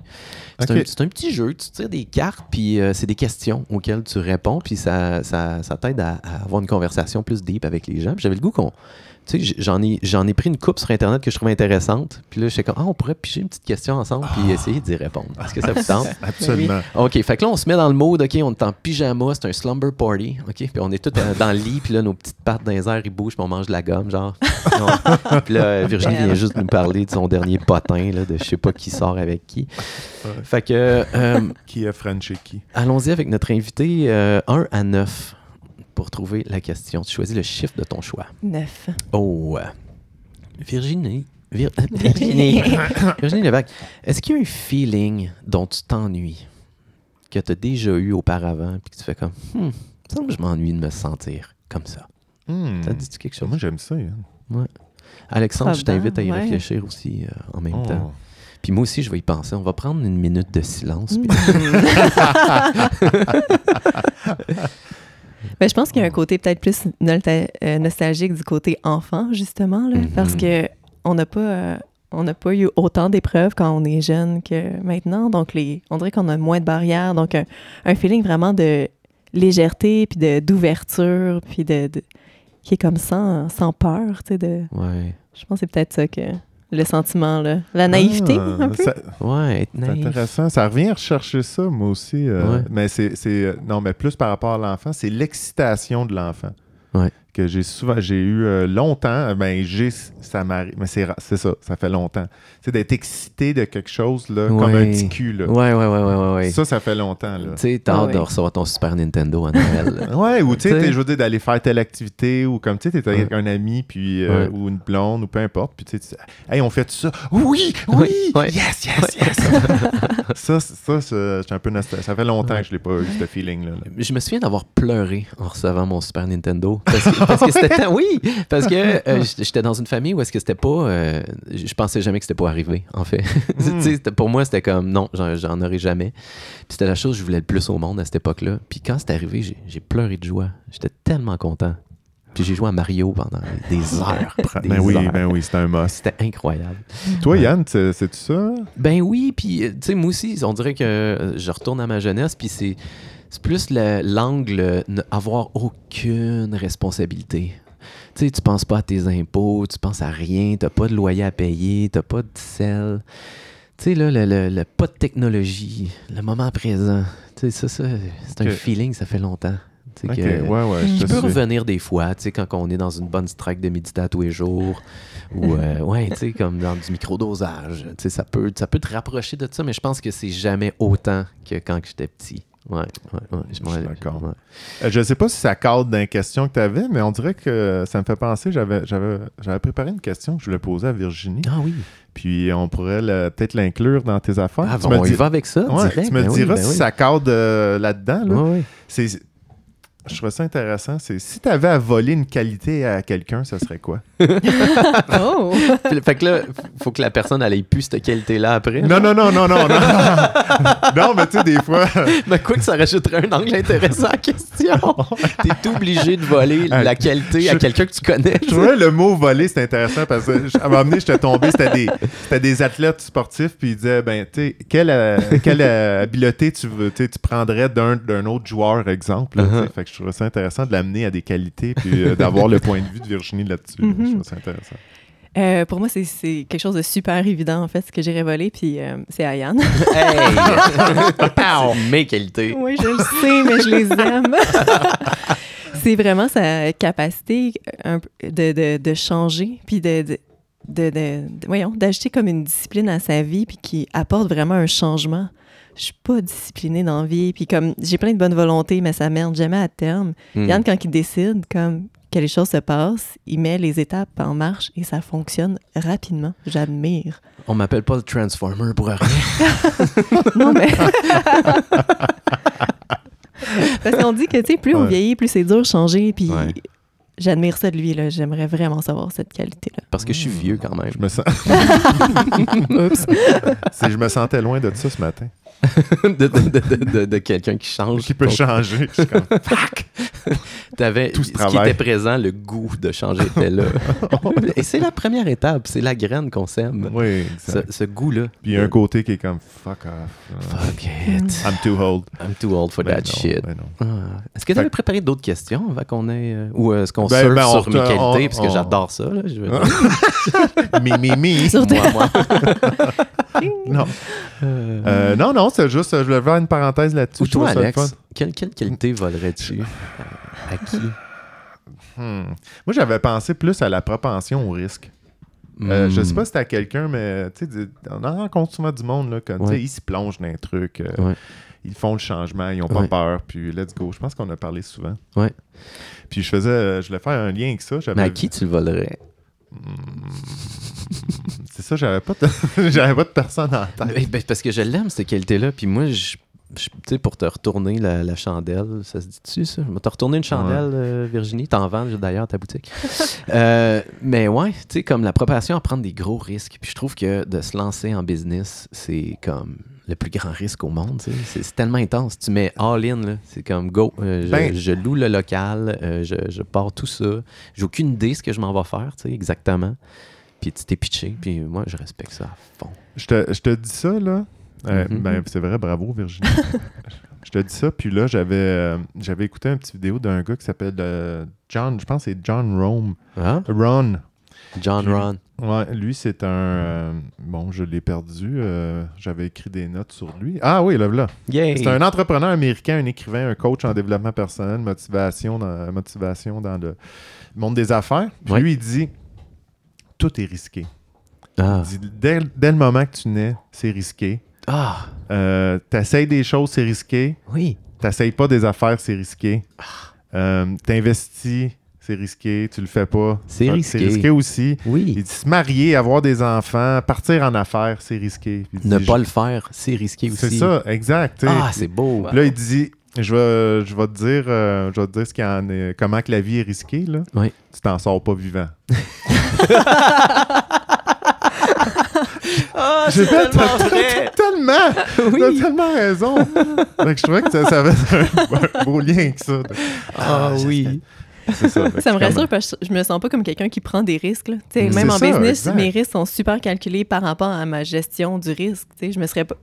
C'est Ok. un, c'est un petit jeu, tu tires des cartes, puis euh, c'est des questions auxquelles tu réponds, puis ça, ça, ça t'aide à, à avoir une conversation plus deep avec les gens. J'avais le goût qu'on. Tu sais, j'en ai, j'en ai pris une coupe sur Internet que je trouvais intéressante. Puis là, j'étais comme, ah, on pourrait piger une petite question ensemble, puis essayer d'y répondre. Est-ce que ça vous tente? [LAUGHS] Absolument. OK, fait que là, on se met dans le mode, OK, on est en pyjama, c'est un slumber party, OK, puis on est tous euh, dans le lit, puis là, nos petites pattes dans les airs, ils bougent, puis on mange de la gomme, genre. Puis là, Virginie vient juste nous parler de son dernier potin, là, de je sais pas qui sort avec qui. Ouais. Fait que, euh, [LAUGHS] Qui a Frenché qui? allons-y avec notre invité euh, 1 à 9 pour trouver la question. Tu choisis le chiffre de ton choix. Neuf. Oh, euh, Virginie. Vir- [LAUGHS] Virginie. Virginie Levac, est-ce qu'il y a un feeling dont tu t'ennuies, que tu as déjà eu auparavant, puis que tu fais comme, hmm, il me semble que je m'ennuie de me sentir comme ça. Hmm. Ça te dit quelque chose? Moi, j'aime ça. Yann. Alexandre, je t'invite à y ouais. réfléchir aussi euh, en même Oh. temps. Puis moi aussi, je vais y penser. On va prendre une minute de silence. puis- [LAUGHS] Ben, je pense qu'il y a un côté peut-être plus euh, nostalgique du côté enfant, justement, là, Mhm. parce que on n'a pas, euh, on n'a pas eu autant d'épreuves quand on est jeune que maintenant. Donc, les, on dirait qu'on a moins de barrières. Donc, un, un feeling vraiment de légèreté, puis d'ouverture, puis de, de- qui est comme sans, sans peur. tu sais, De, ouais. je pense que c'est peut-être ça que le sentiment, là. la naïveté, Ah, un peu? ça- Ouais, être C'est naïf. intéressant. Ça revient rechercher ça, moi aussi. euh, Ouais. Mais c'est. c'est- euh, Non, mais plus par rapport à l'enfant, c'est l'excitation de l'enfant. Ouais. Que j'ai souvent, j'ai eu euh, longtemps, ben j'ai, ça m'arrive, mais c'est, c'est ça, ça fait longtemps. C'est d'être excité de quelque chose, là, comme un petit cul, là. Ouais, ouais, ouais, ouais, ouais. ouais. Ça, ça fait longtemps, là. Tu sais, t'as hâte de recevoir ton Super Nintendo à Noël. [LAUGHS] Ouais, ou tu sais, je veux dire, d'aller faire telle activité, ou comme tu sais, t'es avec un ami, puis, euh, Ouais. ou une blonde, ou peu importe, puis tu sais, hey, on fait ça. Oui, oui, Ouais. yes, yes, yes. [LAUGHS] ça, ça, c'est- un peu nostalgique. Ça fait longtemps que je l'ai pas eu, ce feeling-là. là. Je me souviens d'avoir pleuré en recevant mon Super Nintendo. Parce que, [LAUGHS] parce que c'était Oui, parce que euh, j'étais dans une famille où est-ce que c'était pas. euh, je pensais jamais que c'était pas arrivé, en fait. [LAUGHS] C'était- pour moi, c'était comme non, j'en, aurais jamais. Puis c'était la chose que je voulais le plus au monde à cette époque-là. Puis quand c'est arrivé, j'ai, pleuré de joie. J'étais tellement content. Puis j'ai joué à Mario pendant des [LAUGHS] heures. des Ben oui, heures. ben oui, c'était un must. C'était incroyable. Toi, Yann, c'est- c'est-tu ça? Ben oui, puis euh, tu sais, moi aussi, on dirait que je retourne à ma jeunesse, puis c'est, c'est plus le- l'angle ne avoir aucune responsabilité. Tu sais, tu penses pas à tes impôts, tu penses à rien, t'as pas de loyer à payer, t'as pas de sel. Tu sais, là, le, le- le pas de technologie, le moment présent. Tu sais, ça, ça c'est un feeling, ça fait longtemps. Tu sais, Ok, que- ouais, ouais, je je te peux revenir des fois, tu sais, quand on est dans une bonne strike de médita tous les jours, ou, euh, [LAUGHS] ouais, tu sais, comme dans du microdosage, tu sais, ça peut, ça peut te rapprocher de ça, mais je pense que c'est jamais autant que quand j'étais petit. Ouais, ouais, ouais. Je, suis d'accord. ouais. Euh, Je sais pas si ça cadre dans les questions que tu avais, mais on dirait que ça me fait penser, j'avais, j'avais, j'avais préparé une question que je voulais poser à Virginie, Ah oui. puis on pourrait le- peut-être l'inclure dans tes affaires. Ah, tu bon, me on dis- y va avec ça, Ouais, direct? tu me Ben oui, diras ben si oui. ça cadre euh, là-dedans. là. Ouais. C'est, je trouve ça intéressant. C'est si tu avais à voler une qualité à quelqu'un, ça serait quoi? [LAUGHS] Oh! [LAUGHS] Fait que là, faut que la personne elle ait plus cette qualité-là après. Non, non, non, non, non, non. [LAUGHS] non, mais tu sais, des fois. Mais quoi que ça rajouterait un angle intéressant à la question. T'es obligé de voler Ah, la qualité à quelqu'un que tu connais. Je trouvais le mot voler, c'est intéressant parce que je- à un moment donné, j'étais tombé, c'était des, c'était des athlètes sportifs, puis ils disaient, ben, tu sais, quelle, euh, quelle euh, habileté tu, veux, tu prendrais d'un, d'un autre joueur, exemple. là. Uh-huh. Fait que je trouvais ça intéressant de l'amener à des qualités, puis euh, d'avoir le point de vue de Virginie là-dessus. là. Je Mhm. trouvais ça intéressant. Euh, pour moi, c'est- quelque chose de super évident, en fait, ce que j'ai révélé, puis euh, c'est Ayane. [LAUGHS] Hey! [LAUGHS] Mes qualités. oui, je le sais, mais je les aime. [LAUGHS] c'est vraiment sa capacité de, de, de changer, puis de, de, de, de- de- voyons, d'ajouter comme une discipline à sa vie, puis qui apporte vraiment un changement. Je suis pas disciplinée dans la vie, puis comme j'ai plein de bonne volonté, mais ça merde jamais à terme. Hmm. Yann, quand il décide comme que les choses se passent, il met les étapes en marche et ça fonctionne rapidement. J'admire. On m'appelle pas le Transformer pour rien. [LAUGHS] Non, mais. Parce qu'on dit que, tu sais, plus on vieillit, plus c'est dur de changer. Puis Ouais. j'admire ça de lui, là. J'aimerais vraiment savoir cette qualité-là. Parce que je suis vieux quand même. Je me, sens... [LAUGHS] [LAUGHS] Oups. je me sentais loin de ça ce matin. De, [LAUGHS] de, de, de, de- de quelqu'un qui change. Qui peut ton- changer. [LAUGHS] T'avais Tout ce ce qui était présent, le goût de changer était là. [LAUGHS] Et c'est la première étape, c'est la graine qu'on sème. oui, Ce, exact. ce goût-là. Puis il y a un côté qui est comme, fuck off. Fuck it. I'm too old. I'm too old for Ben that non, shit. ben non. Ah. Est-ce que tu avais préparé d'autres questions avant qu'on ait. euh, ou est-ce qu'on Ben, surfe ben, on sur mes qualités? on- Parce que on- j'adore ça. Là, je veux mi, mi, mi. Surtout- moi, moi. Non. Euh, Euh, non, non, c'est juste, je voulais faire une parenthèse là-dessus. Ou toi. Alex, quelle, quelle qualité volerais-tu? À qui? Hmm. Moi, j'avais pensé plus à la propension au risque. Euh, Je sais pas si à quelqu'un, mais tu sais, on en rencontre souvent du monde, là, sais, Ouais. ils se plongent dans un truc, euh, Ouais. ils font le changement, ils ont pas Ouais. peur, puis let's go. Je pense qu'on a parlé souvent. Ouais. Puis je faisais, euh, je voulais faire un lien avec ça. Mais à qui tu le volerais? [LAUGHS] C'est ça, j'avais pas, de... [LAUGHS] j'avais pas de personne en tête. Ben, ben, parce que je l'aime, cette qualité-là. Puis moi, je, tu sais, pour te retourner la, la chandelle, ça se dit-tu, ça? Je vais te retourner une chandelle, euh, Virginie. T'en vends d'ailleurs ta boutique. [LAUGHS] Euh, mais ouais, tu sais, comme la propension à prendre des gros risques. Puis je trouve que de se lancer en business, c'est comme le plus grand risque au monde. C'est, tellement intense. Tu mets all-in. C'est comme go. euh, je, Ben- je loue le local, je, je pars tout ça. J'ai aucune idée ce que je m'en vais faire, tu sais, exactement. Puis tu t'es pitché. Puis moi, je respecte ça à fond. Je te, je te dis ça, là. Euh, Mhm. ben, c'est vrai, bravo, Virginie. [LAUGHS] je te dis ça, puis là, j'avais, euh, j'avais écouté une petite vidéo d'un gars qui s'appelle euh, John, je pense que c'est John Rome. Ah? Ron. John Ron. Ouais, lui, c'est un. bon, je l'ai perdu. J'avais écrit des notes sur lui. Ah oui, là, là. C'est un entrepreneur américain, un écrivain, un coach en développement personnel, motivation dans, motivation dans le monde des affaires. Puis Ouais. lui, il dit tout est risqué. Ah. Il dit, dès, dès le moment que tu nais, c'est risqué. Ah, Euh, T'essayes des choses, c'est risqué. oui. T'essayes pas des affaires, c'est risqué. Euh, T'investis, c'est risqué. Tu le fais pas. C'est risqué. C'est risqué aussi. Il Oui. dit se marier, avoir des enfants, partir en affaires, c'est risqué. Il Ne pas le faire, c'est risqué aussi. C'est ça, exact. Ah, c'est beau. Là, il dit je vais, je vais te dire, euh, je vais te dire ce qu'il en est, comment que la vie est risquée. Là. Oui. Tu t'en sors pas vivant. [LAUGHS] Ah, J'ai fait tellement t'as- vrai. t'as tellement, Oui. t'as tellement raison. [LAUGHS] Fait que je trouvais que ça, ça avait un, un beau lien avec ça. Ah oui. C'est ça. Ça me rassure parce que je me sens pas comme quelqu'un qui prend des risques. là. Même en ça, business, exact. mes risques sont super calculés par rapport à ma gestion du risque. Je me serais pas.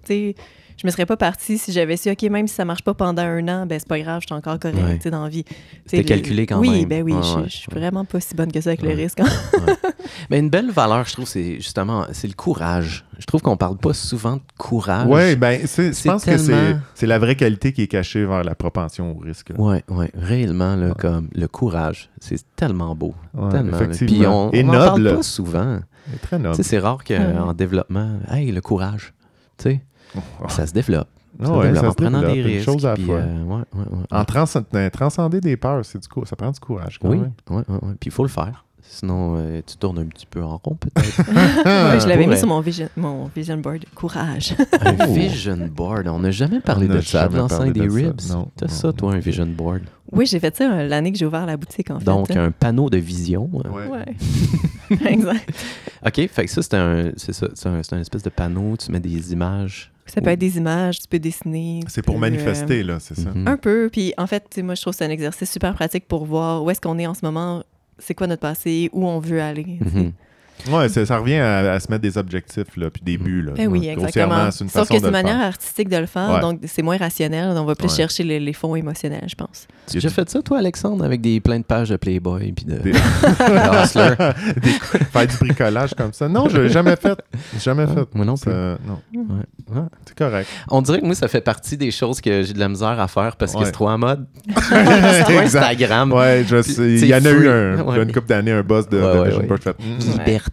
Je me serais pas partie si j'avais su, OK, même si ça marche pas pendant un an, ben c'est pas grave, je suis encore correct Ouais. tu sais, dans la vie. C'était calculé quand oui, même. ben oui, je, ouais, je suis ouais. vraiment pas si bonne que ça avec Ouais. le risque. hein. Mais une belle valeur, je trouve, c'est justement, c'est le courage. Je trouve qu'on parle pas souvent de courage. Ouais, ben, c'est- je C'est pense que c'est, la vraie qualité qui est cachée vers la propension au risque. là. Ouais, ouais, réellement, là, Ouais. comme le courage, c'est tellement beau. Ouais, tellement. Puis on, Et on en parle pas souvent. C'est très Tu noble. sais, c'est rare Ouais. qu'en développement, hey, le courage, tu sais, ça se développe. Ça se ouais, développe ça en prenant des risques. chose à la puis, fois. euh, ouais, ouais, ouais. En trans- euh, transcender des peurs, c'est du coup, ça prend du courage quand oui, même. ouais, ouais, ouais. Puis il faut le faire. Sinon, euh, tu tournes un petit peu en rond, peut-être. [LAUGHS] Ouais, je l'avais mis sur mon vision, mon vision board. Courage. un [LAUGHS] vision board. On n'a jamais parlé On de ça, de jamais l'enceinte des ribs. Non, T'as non, ça, non. toi, un vision board? oui, j'ai fait ça euh, l'année que j'ai ouvert la boutique, en fait. Donc, là. un panneau de vision. Ouais. [LAUGHS] Exact. OK, fait que ça, c'est un, c'est ça, c'est un, c'est un espèce de panneau. Tu mets des images. Ça peut être des images, tu peux dessiner. C'est pour peux, manifester, là, c'est ça. Mhm. Un peu. Puis en fait, moi, je trouve que c'est un exercice super pratique pour voir où est-ce qu'on est en ce moment, c'est quoi notre passé, où on veut aller. sais. Ouais, c'est- ça revient à, à se mettre des objectifs, là, puis des Mhm. buts. Là, Eh oui, exactement. une Sauf façon que c'est une manière faire. artistique de le faire, Ouais. donc c'est moins rationnel. On va plus Ouais. chercher les, les fonds émotionnels, je pense. Tu as déjà fait ça, toi, Alexandre, avec des plein de pages de Playboy puis de, Des- [LAUGHS] de Hustler? [LAUGHS] Des- faire du bricolage comme ça. Non, je l'ai jamais fait. Jamais Ah, fait. moi non plus. Non, Ouais. Ouais. c'est correct. On dirait que moi, ça fait partie des choses que j'ai de la misère à faire parce que c'est trop en mode. [LAUGHS] c'est trop. Instagram. Ouais, je sais. Il y en a eu un, une couple d'années, un boss de, Vision ouais.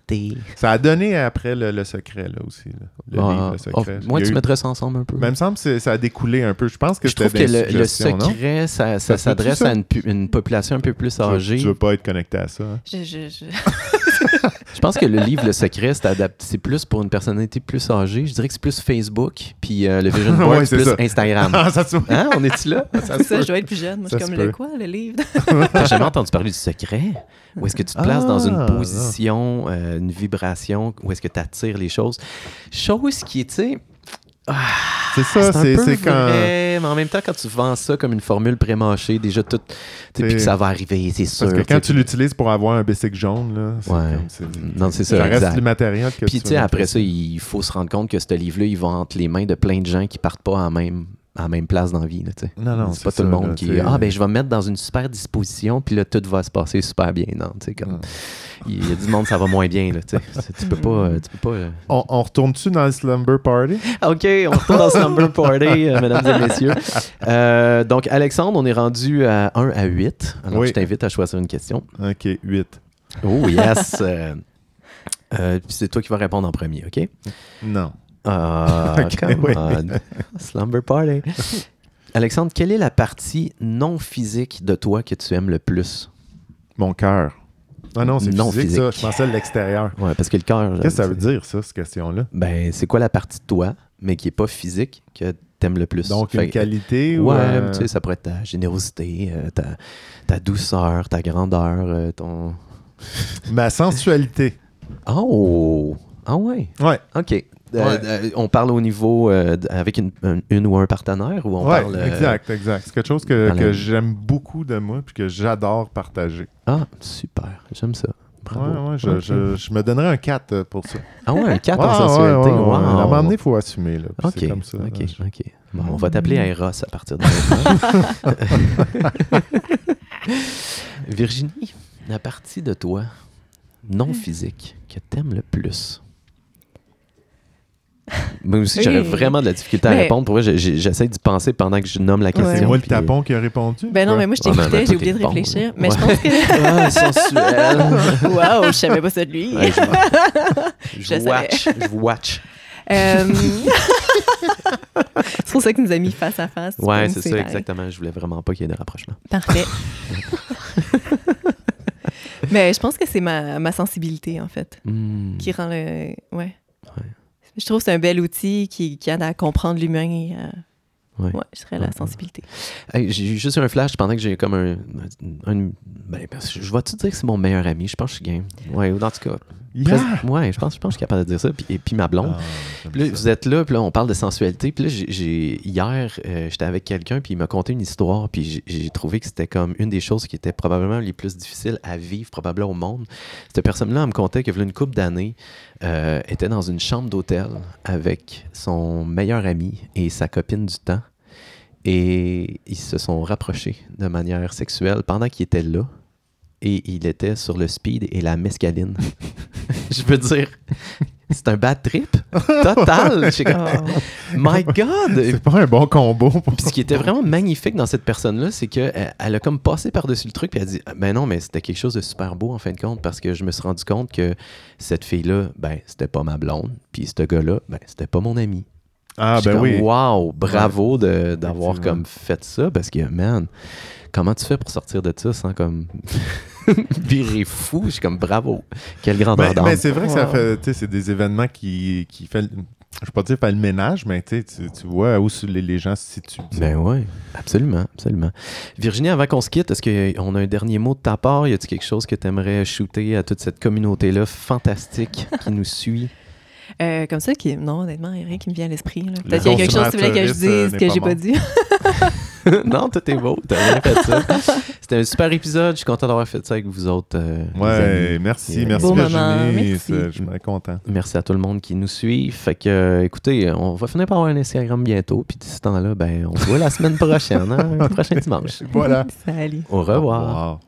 Liberté. Ça a donné après le, le secret, là aussi. là. Le Ah, livre, le oh, secret. moi, tu eu- mettrais ça ensemble un peu. Mais il me semble que ça a découlé un peu. Je pense que je trouve c'était que le, le suggestions, non? secret, ça, ça s'adresse à une, pu- une population un peu plus Tu âgée. Tu veux pas être connecté à ça. hein? Je, je, je- [LAUGHS] Je pense que le livre Le Secret, c'est adapté- c'est plus pour une personnalité plus âgée. Je dirais que c'est plus Facebook, puis euh, le Vision [LAUGHS] Board, Ouais, c'est plus ça. Instagram. [LAUGHS] Ah, ça se Hein? On est-tu là? [LAUGHS] ça ça, je dois être plus jeune. Moi, je suis comme le quoi, le livre? T'as jamais entendu parler du secret? Où est-ce que tu te places dans une Ah, position, euh, une vibration, où est-ce que tu attires les choses? Chose qui est, tu sais, C'est ça, c'est un c'est c'est quand. mais en même temps, quand tu vends ça comme une formule prémâchée, déjà tout, puis que ça va arriver, c'est sûr. Parce que quand tu l'utilises pour avoir un bicycle jaune, là, c'est Ouais. comme- c'est- Non, c'est ça, Ça reste exact. du matériel que Puis, tu sais, après ça, il faut se rendre compte que ce livre-là, il va entre les mains de plein de gens qui partent pas en même, à la même place dans la vie. Là, tu sais. Non, non, c'est pas tout le monde là, qui sais. Ah, ben, je vais me mettre dans une super disposition, puis là, tout va se passer super bien. Non, tu sais, comme. Il y a du monde, ça va moins bien. Là, tu sais. C'est- [LAUGHS] tu peux pas. Tu peux pas euh. On, on retourne-tu dans le slumber party? OK, on retourne dans Slumber Party, euh, mesdames et messieurs. [LAUGHS] Euh, donc, Alexandre, on est rendu à 1 à 8. Alors, Oui. je t'invite à choisir une question. Ok, 8. Oh, yes! Euh, puis c'est toi qui vas répondre en premier, OK? Non. Ah, [LAUGHS] Ok, come oui. on. [LAUGHS] Slumber Party. Alexandre, quelle est la partie non physique de toi que tu aimes le plus? Mon cœur. Ah non, c'est Non physique, physique. ça. Je pensais à l'extérieur. Ouais, parce que le cœur. Qu'est-ce que ça c'est- veut dire, ça, cette question-là? Ben, c'est quoi la partie de toi, mais qui est pas physique, que t'aimes le plus? Donc, Fait une qualité Ouais, ou... euh, tu sais, ça pourrait être ta générosité, euh, ta, ta douceur, ta grandeur, euh, ton. Ma sensualité. [LAUGHS] Oh! Ah ouais! Ouais. OK. Euh, Ouais. euh, on parle au niveau euh, avec une, un- une ou un partenaire ou on ouais, parle. euh, exact, exact. C'est quelque chose que, que j'aime beaucoup de moi puis que j'adore partager. Ah, super. J'aime ça. Bravo. Ouais, ouais, je, je, je me donnerais un 4 pour ça. Ah ouais, un 4 Ouais, en ouais, sensualité? ouais, ouais. wow. À un moment donné, il faut assumer. Là, C'est comme ça. OK, là. Je- OK. Bon, on va t'appeler Eros à partir de maintenant. [LAUGHS] [LAUGHS] Virginie, la partie de toi non physique que t'aimes le plus? Moi aussi, j'aurais Oui. vraiment de la difficulté à Mais- répondre. Pour j'essaie d'y penser pendant que je nomme la question. C'est moi le puis- tapon qui a répondu? Ben non, mais moi, je Ouais, t'écoutais, j'ai oublié de bon, réfléchir. Mais je Ouais. pense que. [LAUGHS] Ah, sensuel. [LAUGHS] Waouh, je savais pas ça de lui. Ouais, je, [LAUGHS] Je watch. Je watch. Euh, c'est pour ça que nous a mis face à face. Ouais, c'est ça, exactement. Je voulais vraiment pas qu'il y ait de rapprochement. Parfait. Mais je pense que c'est ma, ma sensibilité, en fait, Hmm. qui rend le. Ouais. Je trouve que c'est un bel outil qui, qui aide à comprendre l'humain. à- Ouais. Ouais, je dirais la sensibilité. Hey, j'ai eu juste un flash pendant que j'ai comme un. un- ben, je vais-tu dire que c'est mon meilleur ami? Je pense que je suis game. Ouais, ou en tout cas. Yeah! ouais, je pense, je pense que je suis capable de dire ça. Puis, et puis ma blonde. Ah, Puis là, vous êtes là, puis là, on parle de sensualité. Puis là, j'ai- hier, euh, j'étais avec quelqu'un, puis il m'a conté une histoire, puis j'ai, trouvé que c'était comme une des choses qui était probablement les plus difficiles à vivre, probablement au monde. Cette personne-là, elle me contait que, une couple d'années, euh, était dans une chambre d'hôtel avec son meilleur ami et sa copine du temps. Et ils se sont rapprochés de manière sexuelle pendant qu'il était là. Et il était sur le speed et la mescaline. [LAUGHS] Je veux dire, c'est un bad trip total. Oh. My God! C'est pas un bon combo. Pour... Puis ce qui était vraiment magnifique dans cette personne-là, c'est qu'elle elle a comme passé par-dessus le truc, puis elle a dit Ben non, mais c'était quelque chose de super beau en fin de compte, parce que je me suis rendu compte que cette fille-là, ben, c'était pas ma blonde, puis ce gars-là, ben, c'était pas mon ami. Ah, ben comme, oui. Wow, bravo d'avoir comme fait ça, parce que, man, comment tu fais pour sortir de ça sans comme [LAUGHS] virer fou? Je suis comme bravo. Quelle grande Mais, d'âme. mais c'est vrai que ça fait, tu sais, c'est des événements qui, qui fait, le- je vais pas dire fait le ménage, mais tu, sais, tu vois où les, les gens se situent. Ben oui, absolument, absolument. Virginie, avant qu'on se quitte, est-ce qu'on a un dernier mot de ta part? Y a-t-il quelque chose que tu aimerais shooter à toute cette communauté-là fantastique qui nous suit? [LAUGHS] Euh, comme ça, qui... non, honnêtement, il n'y a rien qui me vient à l'esprit. Peut-être qu'il y a quelque chose que tu voulais que je euh, dise que pas j'ai pas dit. [LAUGHS] [LAUGHS] non, tout est beau, t'as bien fait ça. [LAUGHS] C'était un super épisode, je suis content d'avoir fait ça avec vous autres. euh, les Ouais, amis. merci, Et- merci Beau Virginie. merci. c'est- Je suis très content. Merci à tout le monde qui nous suit. Fait que, euh, écoutez, on va finir par avoir un Instagram bientôt. Puis d'ici ce temps-là, ben, on se voit la semaine prochaine, hein, [LAUGHS] le prochain dimanche. Voilà. Salut. Au revoir. Au revoir.